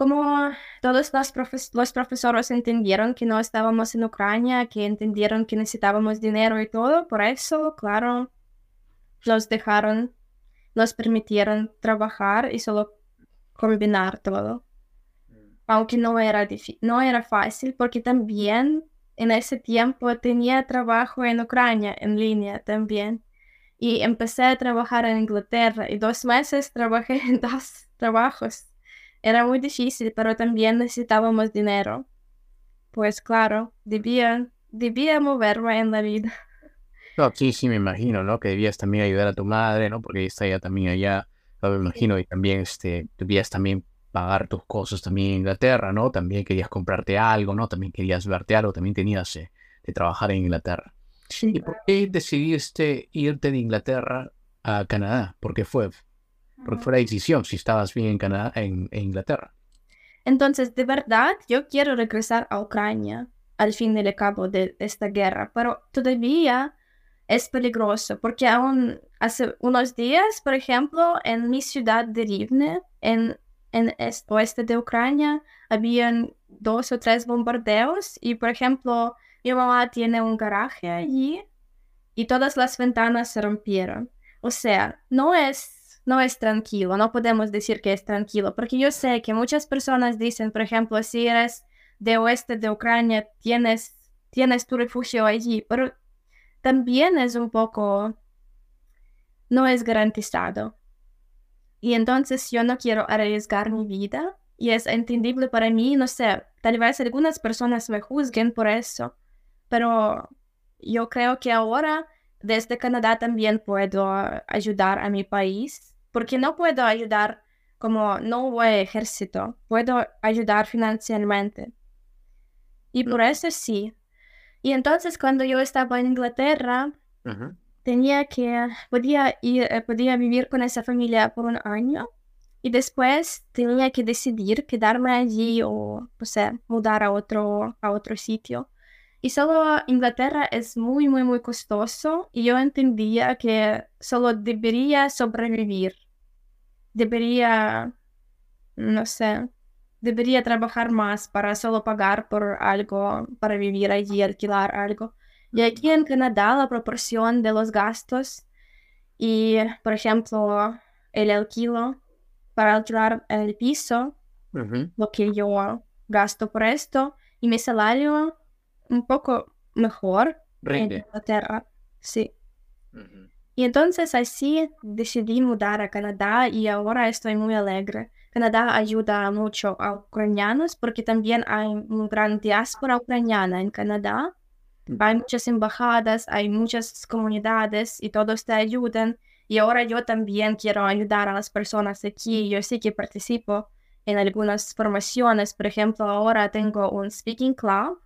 Como todos los, los profesores entendieron que no estábamos en Ucrania, que entendieron que necesitábamos dinero y todo, por eso, claro, nos dejaron, nos permitieron trabajar y solo combinar todo. Aunque no era, no era fácil, porque también en ese tiempo tenía trabajo en Ucrania en línea también. Y empecé a trabajar en Inglaterra y dos meses trabajé en dos trabajos. Era muy difícil, pero también necesitábamos dinero. Pues claro, debía, debía moverme en la vida. No, sí, sí, me imagino, ¿no? Que debías también ayudar a tu madre, ¿no? Porque está ella también allá, me imagino, y también este, debías también pagar tus cosas también en Inglaterra, ¿no? También querías comprarte algo, ¿no? También querías verte algo, también tenías eh, de trabajar en Inglaterra. ¿Y por qué decidiste irte de Inglaterra a Canadá? ¿Por qué fue? Porque fue la decisión si estabas bien en Canadá, en, Inglaterra. Entonces, de verdad, yo quiero regresar a Ucrania al fin y al cabo de esta guerra, pero todavía es peligroso porque aún hace unos días, por ejemplo, en mi ciudad de Rivne, en en el oeste de Ucrania habían dos o tres bombardeos y, por ejemplo, mi mamá tiene un garaje allí y todas las ventanas se rompieron. O sea, no es, no es tranquilo, no podemos decir que es tranquilo, porque yo sé que muchas personas dicen, por ejemplo, si eres de oeste de Ucrania, tienes, tienes tu refugio allí, pero también es un poco, no es garantizado. Y entonces yo no quiero arriesgar mi vida. Y es entendible para mí, no sé, tal vez algunas personas me juzguen por eso, pero yo creo que ahora desde Canadá también puedo ayudar a mi país, porque no puedo ayudar como no voy ejército, puedo ayudar financieramente. Y por eso sí. Y entonces cuando yo estaba en Inglaterra, tenía que, podía, ir, eh, podía vivir con esa familia por un año y después tenía que decidir quedarme allí o, o sea, mudar a otro, a otro sitio. Y solo Inglaterra es muy, muy, muy costoso y yo entendía que solo debería sobrevivir. Debería, no sé, debería trabajar más para solo pagar por algo, para vivir allí, alquilar algo. Y aquí en Canadá la proporción de los gastos y, por ejemplo, el alquilo para alquilar el piso, lo que yo gasto por esto, y mi salario un poco mejor en Inglaterra. Sí. Y entonces así decidí mudar a Canadá y ahora estoy muy alegre. Canadá ayuda mucho a ucranianos porque también hay una gran diáspora ucraniana en Canadá hay muchas embajadas, hay muchas comunidades y todos te ayudan. Y ahora yo también quiero ayudar a las personas aquí. Yo sí que participo en algunas formaciones. Por ejemplo, ahora tengo un speaking club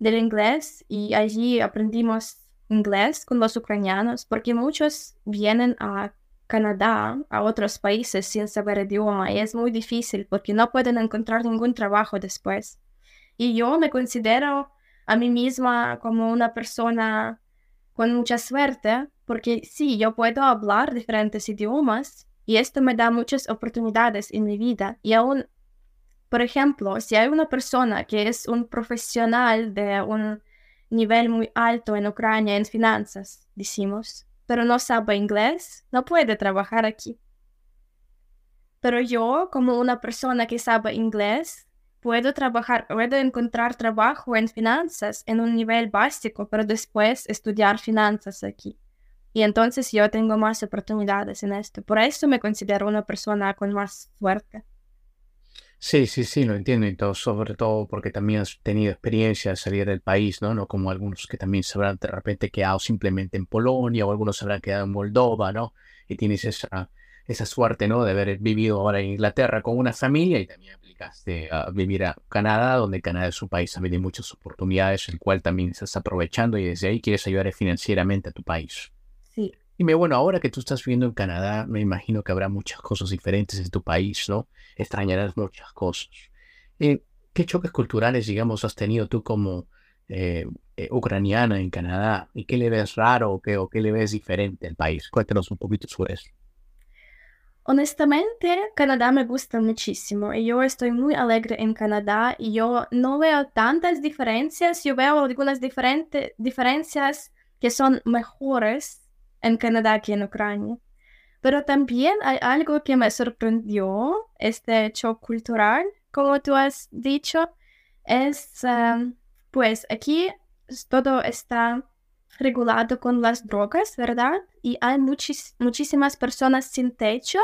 del inglés y allí aprendimos inglés con los ucranianos porque muchos vienen a Canadá, a otros países sin saber idioma y es muy difícil porque no pueden encontrar ningún trabajo después. Y yo me considero a mí misma como una persona con mucha suerte, porque sí, yo puedo hablar diferentes idiomas y esto me da muchas oportunidades en mi vida. Y aún, por ejemplo, si hay una persona que es un profesional de un nivel muy alto en Ucrania en finanzas, decimos, pero no sabe inglés, no puede trabajar aquí. Pero yo, como una persona que sabe inglés, puedo trabajar, puedo encontrar trabajo en finanzas en un nivel básico, pero después estudiar finanzas aquí. Y entonces yo tengo más oportunidades en esto. Por eso me considero una persona con más suerte. Sí, sí, sí, lo entiendo y todo, sobre todo porque también has tenido experiencia de salir del país, ¿no? No como algunos que también se habrán de repente quedado simplemente en Polonia o algunos se habrán quedado en Moldova, ¿no? Y tienes esa, esa suerte, ¿no? De haber vivido ahora en Inglaterra con una familia y también aplicaste a vivir a Canadá, donde Canadá es un país también de muchas oportunidades, el cual también estás aprovechando y desde ahí quieres ayudar financieramente a tu país. Sí. Dime, bueno, ahora que tú estás viviendo en Canadá, me imagino que habrá muchas cosas diferentes en tu país, ¿no? Extrañarás muchas cosas. Eh, ¿Qué choques culturales, digamos, has tenido tú como eh, eh, ucraniana en Canadá? ¿Y qué le ves raro o qué, o qué le ves diferente al país? Cuéntanos un poquito sobre eso. Honestamente, Canadá me gusta muchísimo y yo estoy muy alegre en Canadá y yo no veo tantas diferencias, yo veo algunas diferentes diferencias que son mejores en Canadá que en Ucrania. Pero también hay algo que me sorprendió, este hecho cultural, como tú has dicho, es, em, pues aquí todo está regulado con las drogas, ¿verdad? Y hay muchísimas personas sin techo.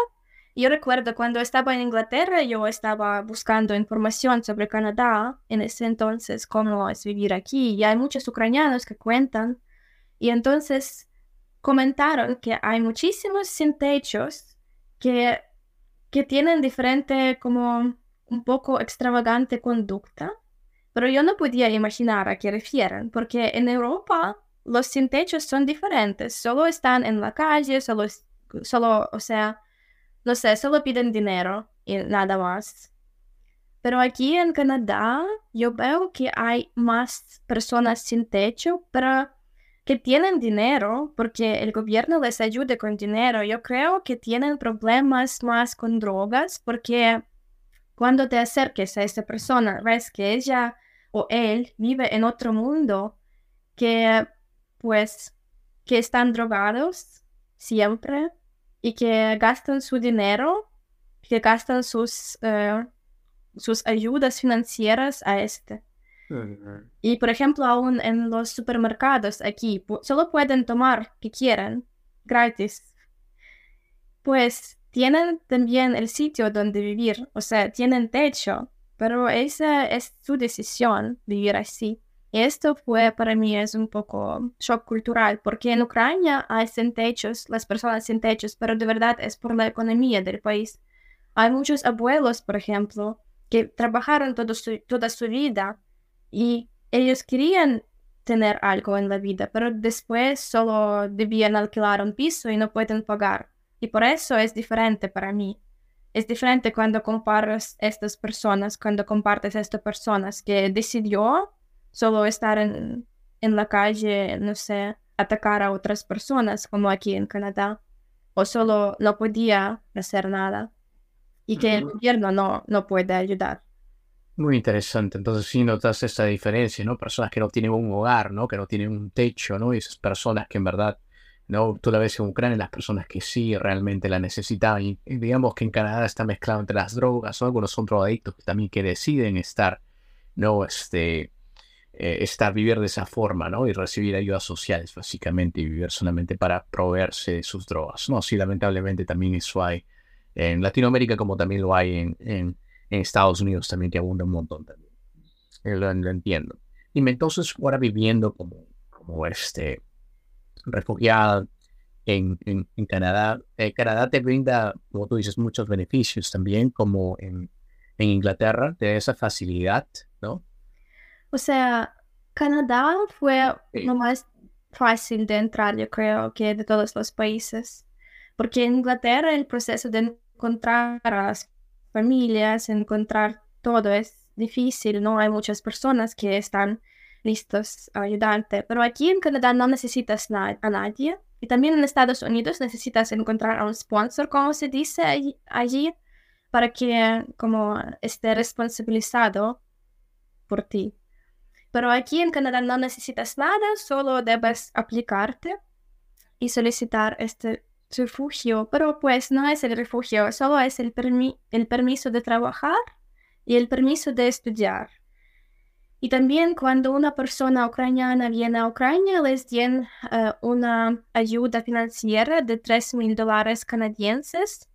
Yo recuerdo cuando estaba en Inglaterra, yo estaba buscando información sobre Canadá en ese entonces, cómo es vivir aquí, y hay muchos ucranianos que cuentan. Y entonces comentaron que hay muchísimos sin techos que, que tienen diferente, como un poco extravagante conducta, pero yo no podía imaginar a qué refieren, porque en Europa los sin techos son diferentes, solo están en la calle, solo, solo, o sea, no sé, solo piden dinero y nada más. Pero aquí en Canadá yo veo que hay más personas sin techo, pero que tienen dinero porque el gobierno les ayuda con dinero. Yo creo que tienen problemas más con drogas porque cuando te acerques a esta persona, ves que ella o él vive en otro mundo, que pues que están drogados siempre y que gastan su dinero, que gastan sus, eh, sus ayudas financieras a este. Y por ejemplo, aún en los supermercados aquí, solo pueden tomar que quieran, gratis. Pues tienen también el sitio donde vivir, o sea, tienen techo, pero esa es su decisión, vivir así. Esto fue para mí es un poco shock cultural, porque en Ucrania hay sin techos, las personas sin techos, pero de verdad es por la economía del país. Hay muchos abuelos, por ejemplo, que trabajaron toda su vida y ellos querían tener algo en la vida, pero después solo debían alquilar un piso y no pueden pagar. Y por eso es diferente para mí. Es diferente cuando comparas estas personas, cuando compartes estas personas que decidió solo estar en, en la calle, no sé, atacar a otras personas, como aquí en Canadá, o solo no podía hacer nada y que el gobierno no, no puede ayudar. Muy interesante. Entonces sí notas esa diferencia, ¿no? Personas que no tienen un hogar, ¿no? Que no tienen un techo, ¿no? Y esas personas que en verdad, ¿no? Tú la ves en Ucrania, las personas que sí realmente la necesitaban. Y, digamos que en Canadá está mezclado entre las drogas, o Algunos son drogadictos que también que deciden estar, ¿no? Este, eh, estar, vivir de esa forma, ¿no? Y recibir ayudas sociales, básicamente, y vivir solamente para proveerse de sus drogas, ¿no? Sí, lamentablemente también eso hay en Latinoamérica como también lo hay en, en en Estados Unidos también, que abunda un montón también. Eh, lo, entiendo. Dime, entonces, ahora viviendo como, como este refugiada en, en, Canadá, eh, Canadá te brinda, como tú dices, muchos beneficios también, como en, en Inglaterra, de esa facilidad, ¿no? O sea, Canadá fue lo más fácil de entrar, yo creo, que de todos los países. Porque en Inglaterra el proceso de encontrar a las familias, encontrar todo es difícil, ¿no? Hay muchas personas que están listos a ayudarte, pero aquí en Canadá no necesitas a nadie. Y también en Estados Unidos necesitas encontrar a un sponsor, como se dice allí, para que como esté responsabilizado por ti. Pero aquí en Canadá no necesitas nada, solo debes aplicarte y solicitar este refugio, pero pues no es el refugio, solo es el, el permiso de trabajar y el permiso de estudiar. Y también cuando una persona ucraniana viene a Ucrania, les dan eh, una ayuda financiera de 3 mil dólares canadienses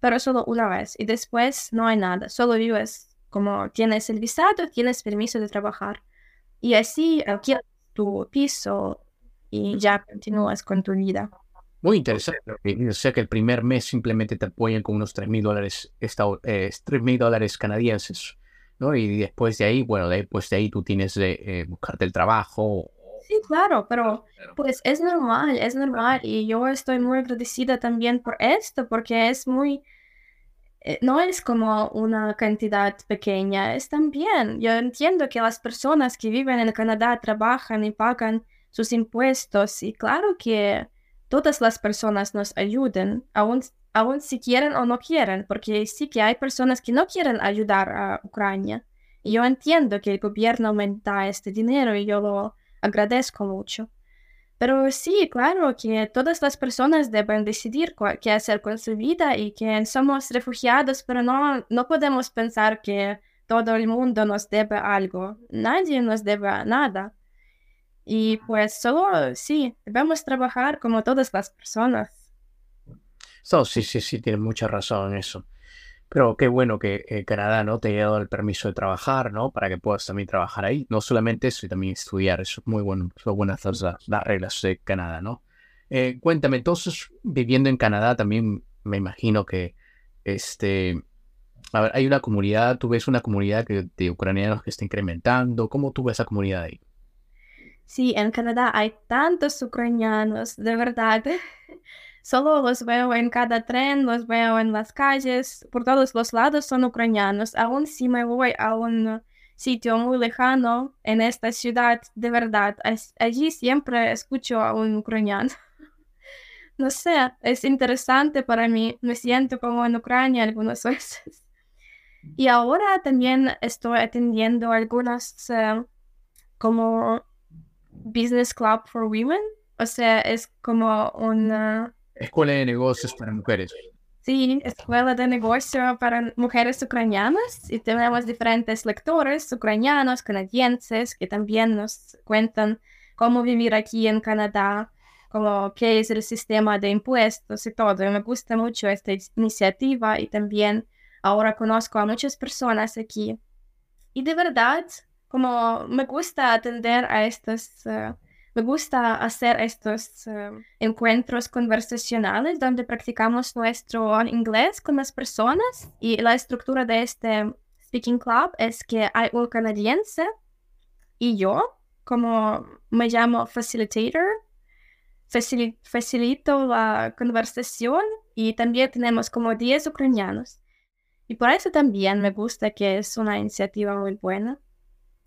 pero solo una vez y después no hay nada, solo vives como tienes el visado, tienes permiso de trabajar y así alquilas tu piso y ya continúas con tu vida. Muy interesante. O sea que el primer mes simplemente te apoyan con unos 3 mil dólares, eh, mil dólares canadienses, ¿no? Y después de ahí, bueno, después de ahí tú tienes de eh, buscarte el trabajo. Sí, claro, pero pues es normal, es normal. Y yo estoy muy agradecida también por esto, porque es muy, eh, no es como una cantidad pequeña, es también, yo entiendo que las personas que viven en Canadá trabajan y pagan sus impuestos y claro que todas las personas nos ayuden, aún, aún si quieren o no quieren, porque sí que hay personas que no quieren ayudar a Ucrania. Y yo entiendo que el gobierno aumenta este dinero y yo lo agradezco mucho. Pero sí, claro que todas las personas deben decidir qué hacer con su vida y que somos refugiados, pero no, no podemos pensar que todo el mundo nos debe algo. Nadie nos debe nada. Y pues solo, sí, debemos trabajar como todas las personas. sí, sí, sí, tienes mucha razón en eso. Pero qué bueno que eh, Canadá no te haya dado el permiso de trabajar, ¿no? Para que puedas también trabajar ahí. No solamente eso, y también estudiar. Eso es muy bueno. Son buenas las, las reglas de Canadá, ¿no? Eh, cuéntame, entonces, viviendo en Canadá también me imagino que este, a ver, hay una comunidad, tú ves una comunidad que, de ucranianos que está incrementando. ¿Cómo tú ves esa comunidad ahí? Sí, en Canadá hay tantos ucranianos, de verdad. Solo los veo en cada tren, los veo en las calles, por todos los lados son ucranianos. Aún si me voy a un sitio muy lejano en esta ciudad, de verdad, allí siempre escucho a un ucraniano. No sé, es interesante para mí, me siento como en Ucrania algunas veces. Y ahora también estoy atendiendo algunas eh, como Business Club for Women. O sea, es como una... Escuela de negocios para mujeres. Sí, escuela de negocio para mujeres ucranianas y tenemos diferentes lectores ucranianos, canadienses, que también nos cuentan cómo vivir aquí en Canadá, como qué es el sistema de impuestos y todo. Y me gusta mucho esta iniciativa y también ahora conozco a muchas personas aquí. Y de verdad, como me gusta atender a estos, eh, me gusta hacer estos eh, encuentros conversacionales donde practicamos nuestro inglés con las personas y la estructura de este Speaking Club es que hay un canadiense y yo, como me llamo facilitator, facilito la conversación y también tenemos como 10 ucranianos. Y por eso también me gusta que es una iniciativa muy buena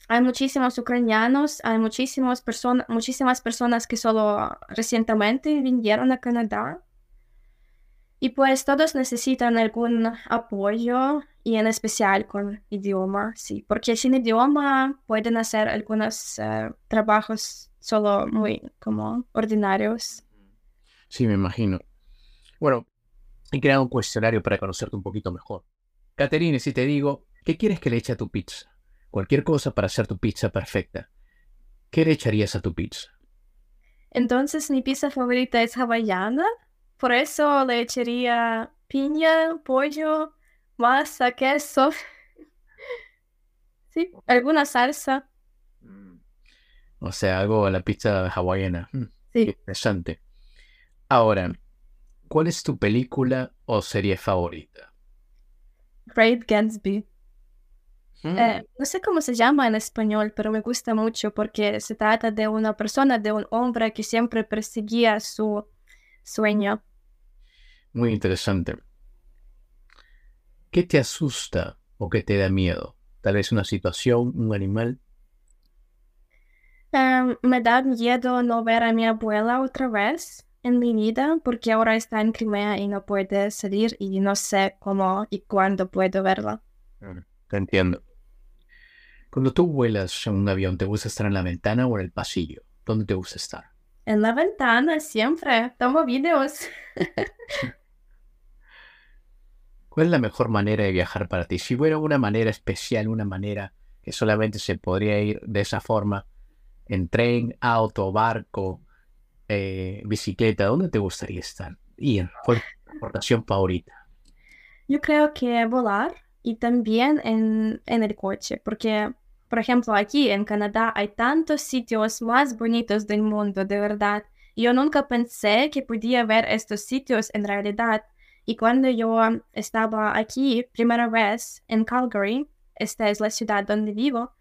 hay muchísimos ucranianos, hay muchísimas, personas muchísimas personas que solo recientemente vinieron a Canadá. Y pues todos necesitan algún apoyo y en especial con idioma, sí, porque sin idioma pueden hacer algunos eh, trabajos solo muy como ordinarios. Sí, me imagino. Bueno, he creado un cuestionario para conocerte un poquito mejor. Caterine, si te digo, ¿qué quieres que le eche a tu pizza? Cualquier cosa para hacer tu pizza perfecta, ¿qué le echarías a tu pizza? Entonces mi pizza favorita es hawaiana, por eso le echaría piña, pollo, masa, queso. sí, alguna salsa. O sea, algo a la pizza hawaiana. Mm, sí. Interesante. Ahora, ¿cuál es tu película o serie favorita? Great Gatsby. Eh, mm. no sé cómo se llama en español, pero me gusta mucho porque se trata de una persona, de un hombre que siempre perseguía su sueño. Muy interesante. ¿Qué te asusta o qué te da miedo? Tal vez una situación, un animal. Em, me da miedo no ver a mi abuela otra vez en mi vida porque ahora está en Crimea y no puede salir y no sé cómo y cuándo puedo verla. Te entiendo. Cuando tú vuelas en un avión, ¿te gusta estar en la ventana o en el pasillo? ¿Dónde te gusta estar? En la ventana, siempre. Tomo videos. ¿Cuál es la mejor manera de viajar para ti? Si hubiera una manera especial, una manera que solamente se podría ir de esa forma, en tren, auto, barco, eh, bicicleta, ¿dónde te gustaría estar? Y en transportación favorita. Yo creo que volar y también en, en el coche, porque, por ejemplo, aquí en Canadá hay tantos sitios más bonitos del mundo, de verdad. Yo nunca pensé que podía ver estos sitios en realidad. Y cuando yo estaba aquí, primera vez en Calgary, esta es la ciudad donde vivo,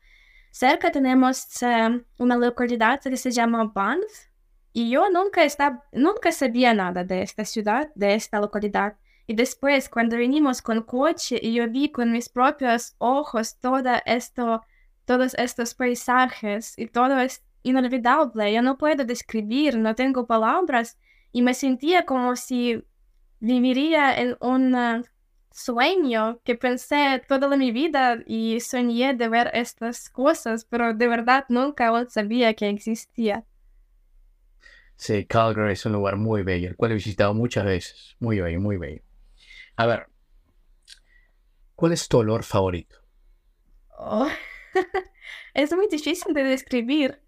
cerca tenemos eh, una localidad que se llama Banff. Y yo nunca, estaba, nunca sabía nada de esta ciudad, de esta localidad. Y después, cuando vinimos con coche yo vi con mis propios ojos todo esto, todos estos paisajes y todo es inolvidable, yo no puedo describir, no tengo palabras y me sentía como si viviría en un uh, sueño que pensé toda mi vida y soñé de ver estas cosas, pero de verdad nunca sabía que existía. Sí, Calgary es un lugar muy bello, el cual he visitado muchas veces. Muy bello, muy bello. A ver, ¿cuál es tu olor favorito? Oh, es muy difícil de describir,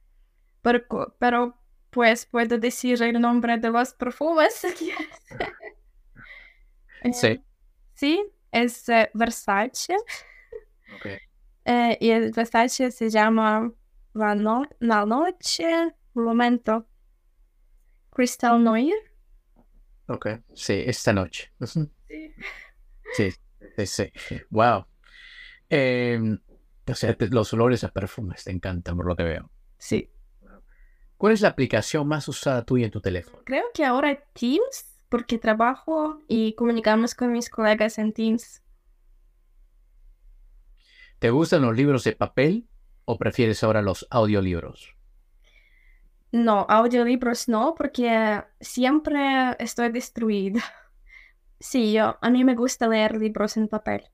pero, pero pues puedo decir el nombre de los perfumes. sí. Eh, sí, es uh, Versace. Okay. Eh, y el Versace se llama La, no La Noche, un momento, Crystal Noir. Ok, sí, esta noche. Sí, sí, sí. Wow. Eh, o sea, los olores a perfumes te encantan por lo que veo. Sí. ¿Cuál es la aplicación más usada tuya en tu teléfono? Creo que ahora Teams, porque trabajo y comunicamos con mis colegas en Teams. ¿Te gustan los libros de papel o prefieres ahora los audiolibros? No, audiolibros no, porque siempre estoy destruida. Sí, yo, a mí me gusta leer libros en papel.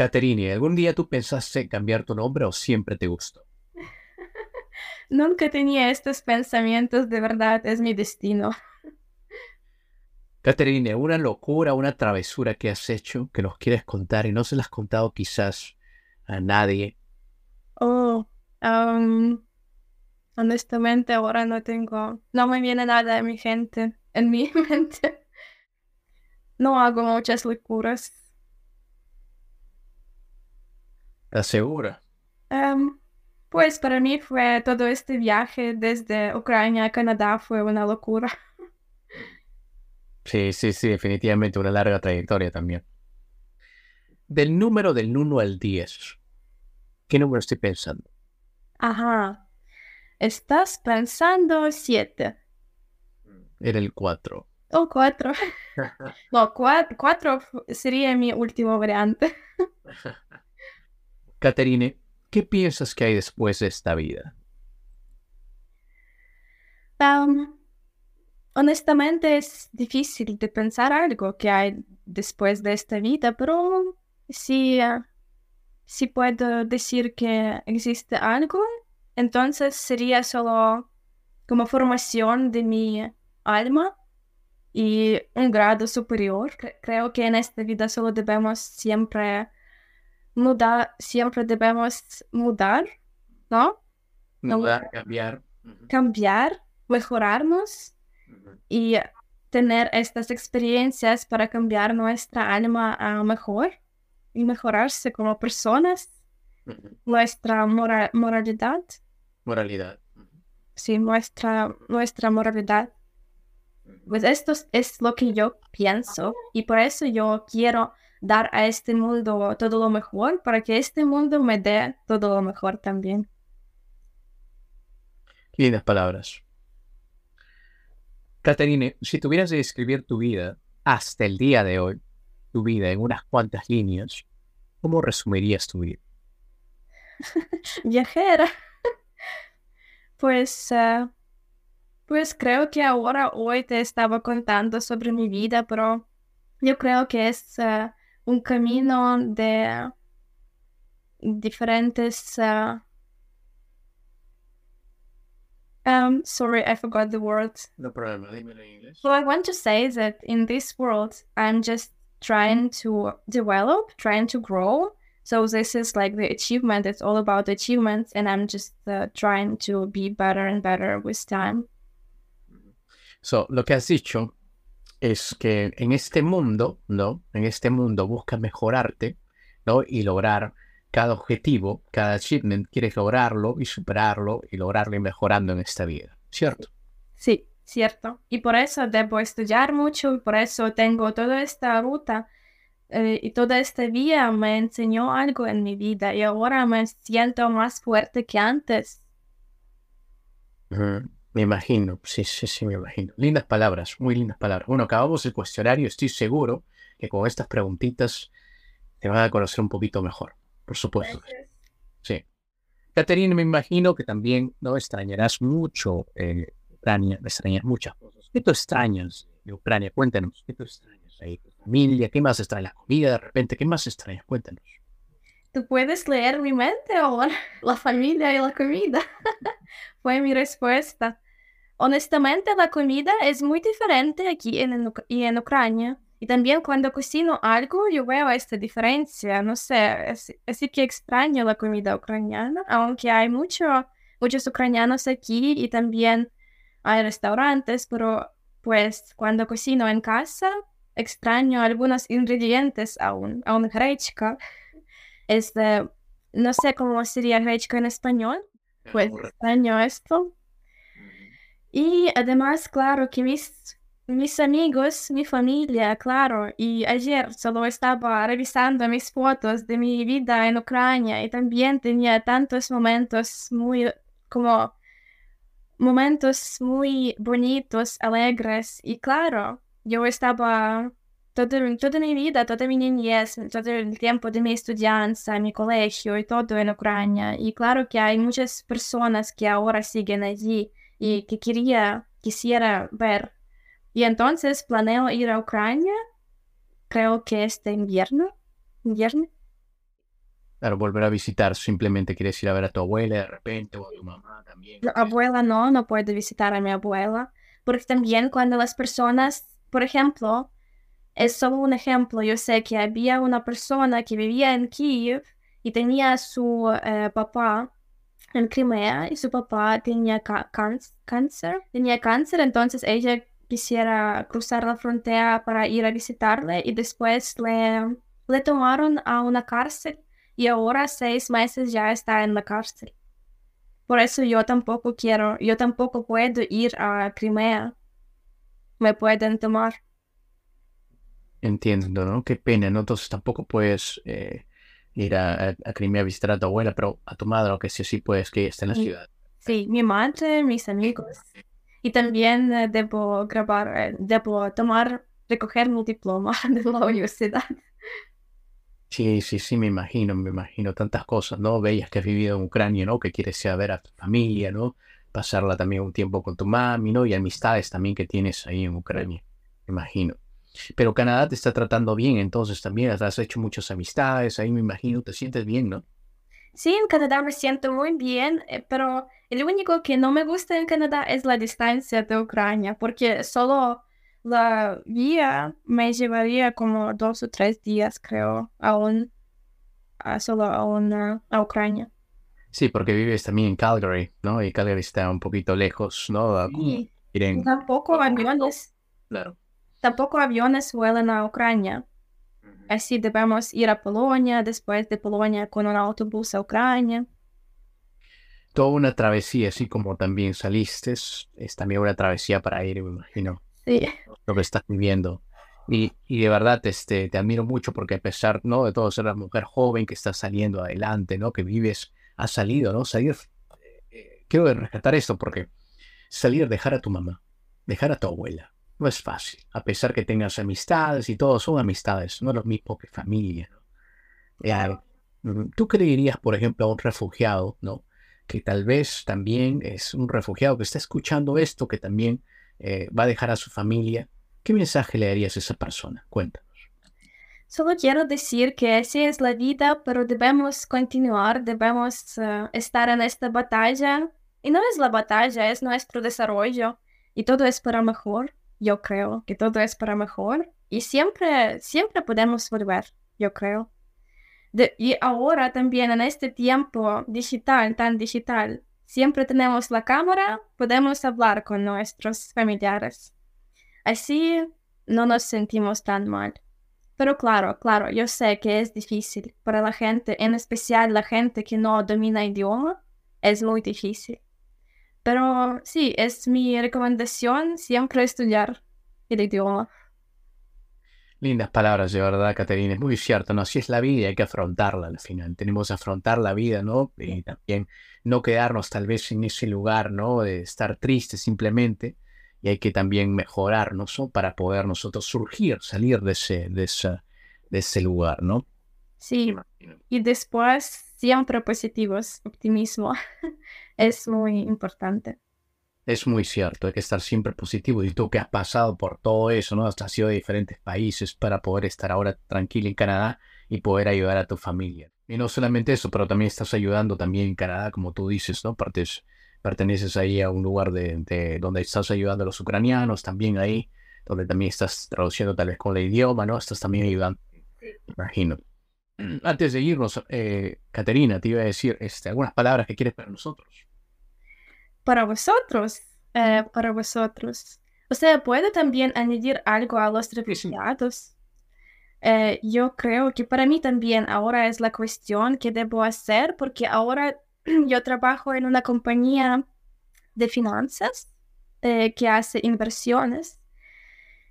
Caterine, ¿algún día tú pensaste cambiar tu nombre o siempre te gustó? Nunca tenía estos pensamientos, de verdad, es mi destino. Caterine, una locura, una travesura que has hecho que nos quieres contar y no se las has contado quizás a nadie. Oh, um, honestamente ahora no tengo, no me viene nada en mi gente, en mi mente. No hago muchas locuras. ¿Estás segura? Um, pues para mí fue todo este viaje desde Ucrania a Canadá fue una locura. Sí, sí, sí, definitivamente una larga trayectoria también. Del número del 1 al 10, ¿qué número estoy pensando? Ajá. Estás pensando 7. Era el 4. O 4. no, 4 sería mi último variante. Caterine, ¿qué piensas que hay después de esta vida? Honestamente es difícil de pensar algo que hay después de esta vida, pero si, uh, si puedo decir que existe algo, entonces sería solo como formación de mi alma y un grado superior. Creo que en esta vida solo debemos siempre mudar, siempre debemos mudar, ¿no? Mudar, cambiar. Cambiar, mejorarnos y tener estas experiencias para cambiar nuestra alma a mejor y mejorarse como personas, nuestra mora moralidad. Moralidad. Sí, nuestra, nuestra moralidad. Pues esto es lo que yo pienso y por eso yo quiero dar a este mundo todo lo mejor para que este mundo me dé todo lo mejor también. Lindas palabras. Caterine, si tuvieras que describir tu vida hasta el día de hoy, tu vida en unas cuantas líneas, ¿cómo resumirías tu vida? Viajera. pues, uh, pues creo que ahora hoy te estaba contando sobre mi vida, pero yo creo que es uh, un camino de diferentes uh, Um, sorry, I forgot the word. No problem, dímelo en inglés. So I want to say that in this world, I'm just trying to develop, trying to grow. So this is like the achievement. It's all about achievements, and I'm just uh, trying to be better and better with time. So, lo que has dicho es que en este mundo, ¿no? En este mundo buscas mejorarte, ¿no? Y lograr cada objetivo, cada achievement, quieres lograrlo y superarlo y lograrlo y mejorando en esta vida, ¿cierto? Sí, cierto. Y por eso debo estudiar mucho y por eso tengo toda esta ruta eh, y toda esta vía me enseñó algo en mi vida y ahora me siento más fuerte que antes. Me imagino, sí, sí, sí, me imagino. Lindas palabras, muy lindas palabras. Bueno, acabamos el cuestionario, estoy seguro que con estas preguntitas te van a conocer un poquito mejor, por supuesto. Sí. Caterina, me imagino que también no extrañarás mucho eh, Ucrania, extrañas muchas cosas. ¿Qué tú extrañas de Ucrania? Cuéntanos, ¿qué tú extrañas ahí? ¿Tu familia? ¿Qué más extrañas? ¿La comida de repente? ¿Qué más extrañas? Cuéntanos. ¿Tú puedes leer mi mente ahora? La familia y la comida. Fue mi respuesta. Honestamente, la comida es muy diferente aquí en, y en Ucrania. Y también cuando cocino algo, yo veo esta diferencia. No sé, así, que extraño la comida ucraniana, aunque hay mucho, muchos ucranianos aquí y también hay restaurantes, pero pues cuando cocino en casa, extraño algunos ingredientes aún, aún grechka. Este, no sé cómo sería grechka en español, pues extraño esto. Y además, claro, que mis, mis amigos, mi familia, claro, y ayer solo estaba revisando mis fotos de mi vida en Ucrania y también tenía tantos momentos muy, como, momentos muy bonitos, alegres, y claro, yo estaba todo, toda mi vida, toda mi niñez, todo el tiempo de mi estudianza, mi colegio y todo en Ucrania. Y claro que hay muchas personas que ahora siguen allí y que quería, quisiera ver. Y entonces planeo ir a Ucrania, creo que este invierno, invierno. Claro, volver a visitar, simplemente quieres ir a ver a tu abuela de repente o a tu mamá también. La abuela no, no puedo visitar a mi abuela, porque también cuando las personas, por ejemplo, es solo un ejemplo, yo sé que había una persona que vivía en Kiev y tenía su eh, papá en Crimea y su papá tenía cáncer, tenía cáncer, entonces ella quisiera cruzar la frontera para ir a visitarle y después le, le tomaron a una cárcel y ahora seis meses ya está en la cárcel. Por eso yo tampoco quiero, yo tampoco puedo ir a Crimea. Me pueden tomar. Entiendo, ¿no? Qué pena, ¿no? Entonces tampoco puedes eh, ir a, a, Crimea a visitar a tu abuela, pero a tu madre, aunque sí, sí puedes que esté en la ciudad. Sí, mi madre, mis amigos. Y también eh, debo grabar, eh, debo tomar, recoger mi diploma de la universidad. Sí, sí, sí, me imagino, me imagino tantas cosas, ¿no? Bellas que has vivido en Ucrania, ¿no? Que quieres ir a ver a tu familia, ¿no? Pasarla también un tiempo con tu mami, ¿no? Y amistades también que tienes ahí en Ucrania, me imagino. Pero Canadá te está tratando bien, entonces también has hecho muchas amistades, ahí me imagino, te sientes bien, ¿no? Sí, en Canadá me siento muy bien, eh, pero el único que no me gusta en Canadá es la distancia de Ucrania, porque solo la vía me llevaría como dos o tres días, creo, aún, a solo a, a Ucrania. Sí, porque vives también en Calgary, ¿no? Y Calgary está un poquito lejos, ¿no? Sí, tampoco aviones. Claro tampoco aviones vuelan a Ucrania. Así debemos ir a Polonia, después de Polonia con un autobús a Ucrania. Toda una travesía, así como también saliste, es también una travesía para ir, me imagino. Sí. Lo que estás viviendo. Y, y, de verdad este, te admiro mucho porque a pesar ¿no? de todo ser una mujer joven que está saliendo adelante, ¿no? que vives, has salido, ¿no? Salir, eh, eh, quiero rescatar esto porque salir, dejar a tu mamá, dejar a tu abuela, no es fácil, a pesar que tengas amistades y todo, son amistades, no lo mismo que familia. ¿Tú creerías, por ejemplo, a un refugiado, ¿no? que tal vez también es un refugiado que está escuchando esto, que también eh, va a dejar a su familia? ¿Qué mensaje le darías a esa persona? Cuéntanos. Solo quiero decir que así es la vida, pero debemos continuar, debemos uh, estar en esta batalla. Y no es la batalla, es nuestro desarrollo. Y todo es para mejor yo creo que todo es para mejor y siempre, siempre podemos volver, yo creo. y ahora también en este tiempo digital, tan digital, siempre tenemos la cámara, podemos hablar con nuestros familiares. Así no nos sentimos tan mal. Pero claro, claro, yo sé que es difícil para la gente, en especial la gente que no domina idioma, es muy difícil. Pero sí, es mi recomendación siempre estudiar el idioma. Lindas palabras, de verdad, Caterina. Es muy cierto, ¿no? Así es la vida y hay que afrontarla al final. Tenemos que afrontar la vida, ¿no? Y también no quedarnos tal vez en ese lugar, ¿no? De estar triste simplemente. Y hay que también mejorarnos, ¿no? Para poder nosotros surgir, salir de ese, de de ese lugar, ¿no? Sí. Y después, siempre positivos, optimismo. es muy importante. Es muy cierto, hay que estar siempre positivo. Y tú que has pasado por todo eso, ¿no? Has sido de diferentes países para poder estar ahora tranquilo en Canadá y poder ayudar a tu familia. Y no solamente eso, pero también estás ayudando también en Canadá, como tú dices, ¿no? Partes, perteneces ahí a un lugar de, donde estás ayudando a los ucranianos, también ahí, donde también estás traduciendo tal vez con el idioma, ¿no? Estás también ayudando, imagino. Antes de irnos, eh, Caterina, te iba a decir este, algunas palabras que quieres para nosotros para vosotros, eh, para vosotros. O sea, puede también añadir algo a los refugiados. Eh, yo creo que para mí también ahora es la cuestión que debo hacer porque ahora yo trabajo en una compañía de finanzas eh, que hace inversiones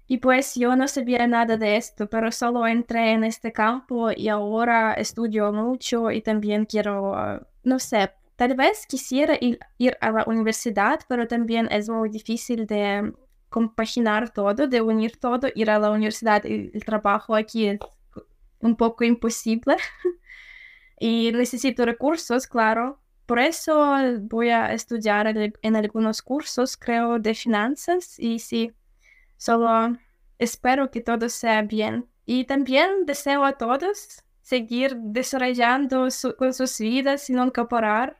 y pues yo no sabía nada de esto, pero solo entré en este campo y ahora estudio mucho y también quiero, ah, no sé, Tal vez quisiera ir, a la universidad, pero también es muy difícil de compaginar todo, de unir todo, ir a la universidad y el trabajo aquí es un poco imposible. y necesito recursos, claro. Por eso voy a estudiar en algunos cursos, creo, de finanzas y sí, solo espero que todo sea bien. Y también deseo a todos seguir desarrollando con sus vidas sin nunca parar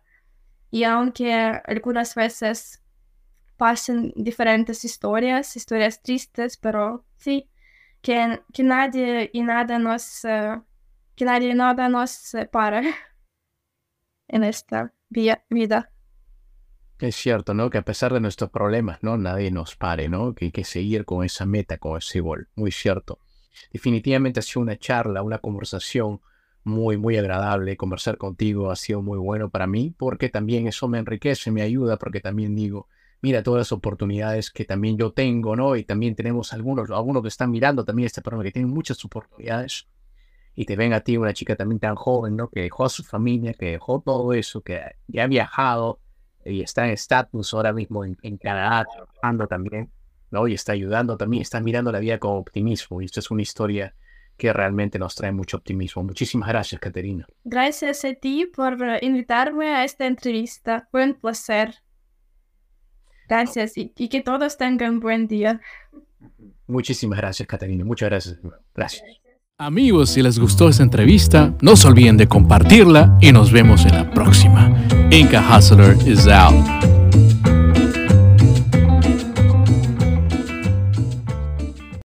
y aunque algunas veces pasen diferentes historias, historias tristes, pero sí, que, que nadie y nada nos, uh, que nadie nada nos en esta vida. Es cierto, ¿no? Que a pesar de nuestros problemas, ¿no? Nadie nos pare, ¿no? Que hay que seguir con esa meta, con ese gol. Muy cierto. Definitivamente ha sido una charla, una conversación muy, muy agradable. Conversar contigo ha sido muy bueno para mí porque también eso me enriquece, me ayuda porque también digo, mira todas las oportunidades que también yo tengo, ¿no? Y también tenemos algunos, algunos que están mirando también este programa que tienen muchas oportunidades y te ven a ti una chica también tan joven, ¿no? Que dejó a su familia, que dejó todo eso, que ya ha viajado y está en estatus ahora mismo en, en, Canadá trabajando también, ¿no? Y está ayudando también, está mirando la vida con optimismo y esto es una historia que realmente nos trae mucho optimismo. Muchísimas gracias, Caterina. Gracias a ti por invitarme a esta entrevista. Fue un placer. Gracias y, que todos tengan buen día. Muchísimas gracias, Caterina. Muchas gracias. Gracias. Amigos, si les gustó esta entrevista, no se olviden de compartirla y nos vemos en la próxima. Inca Hustler is out.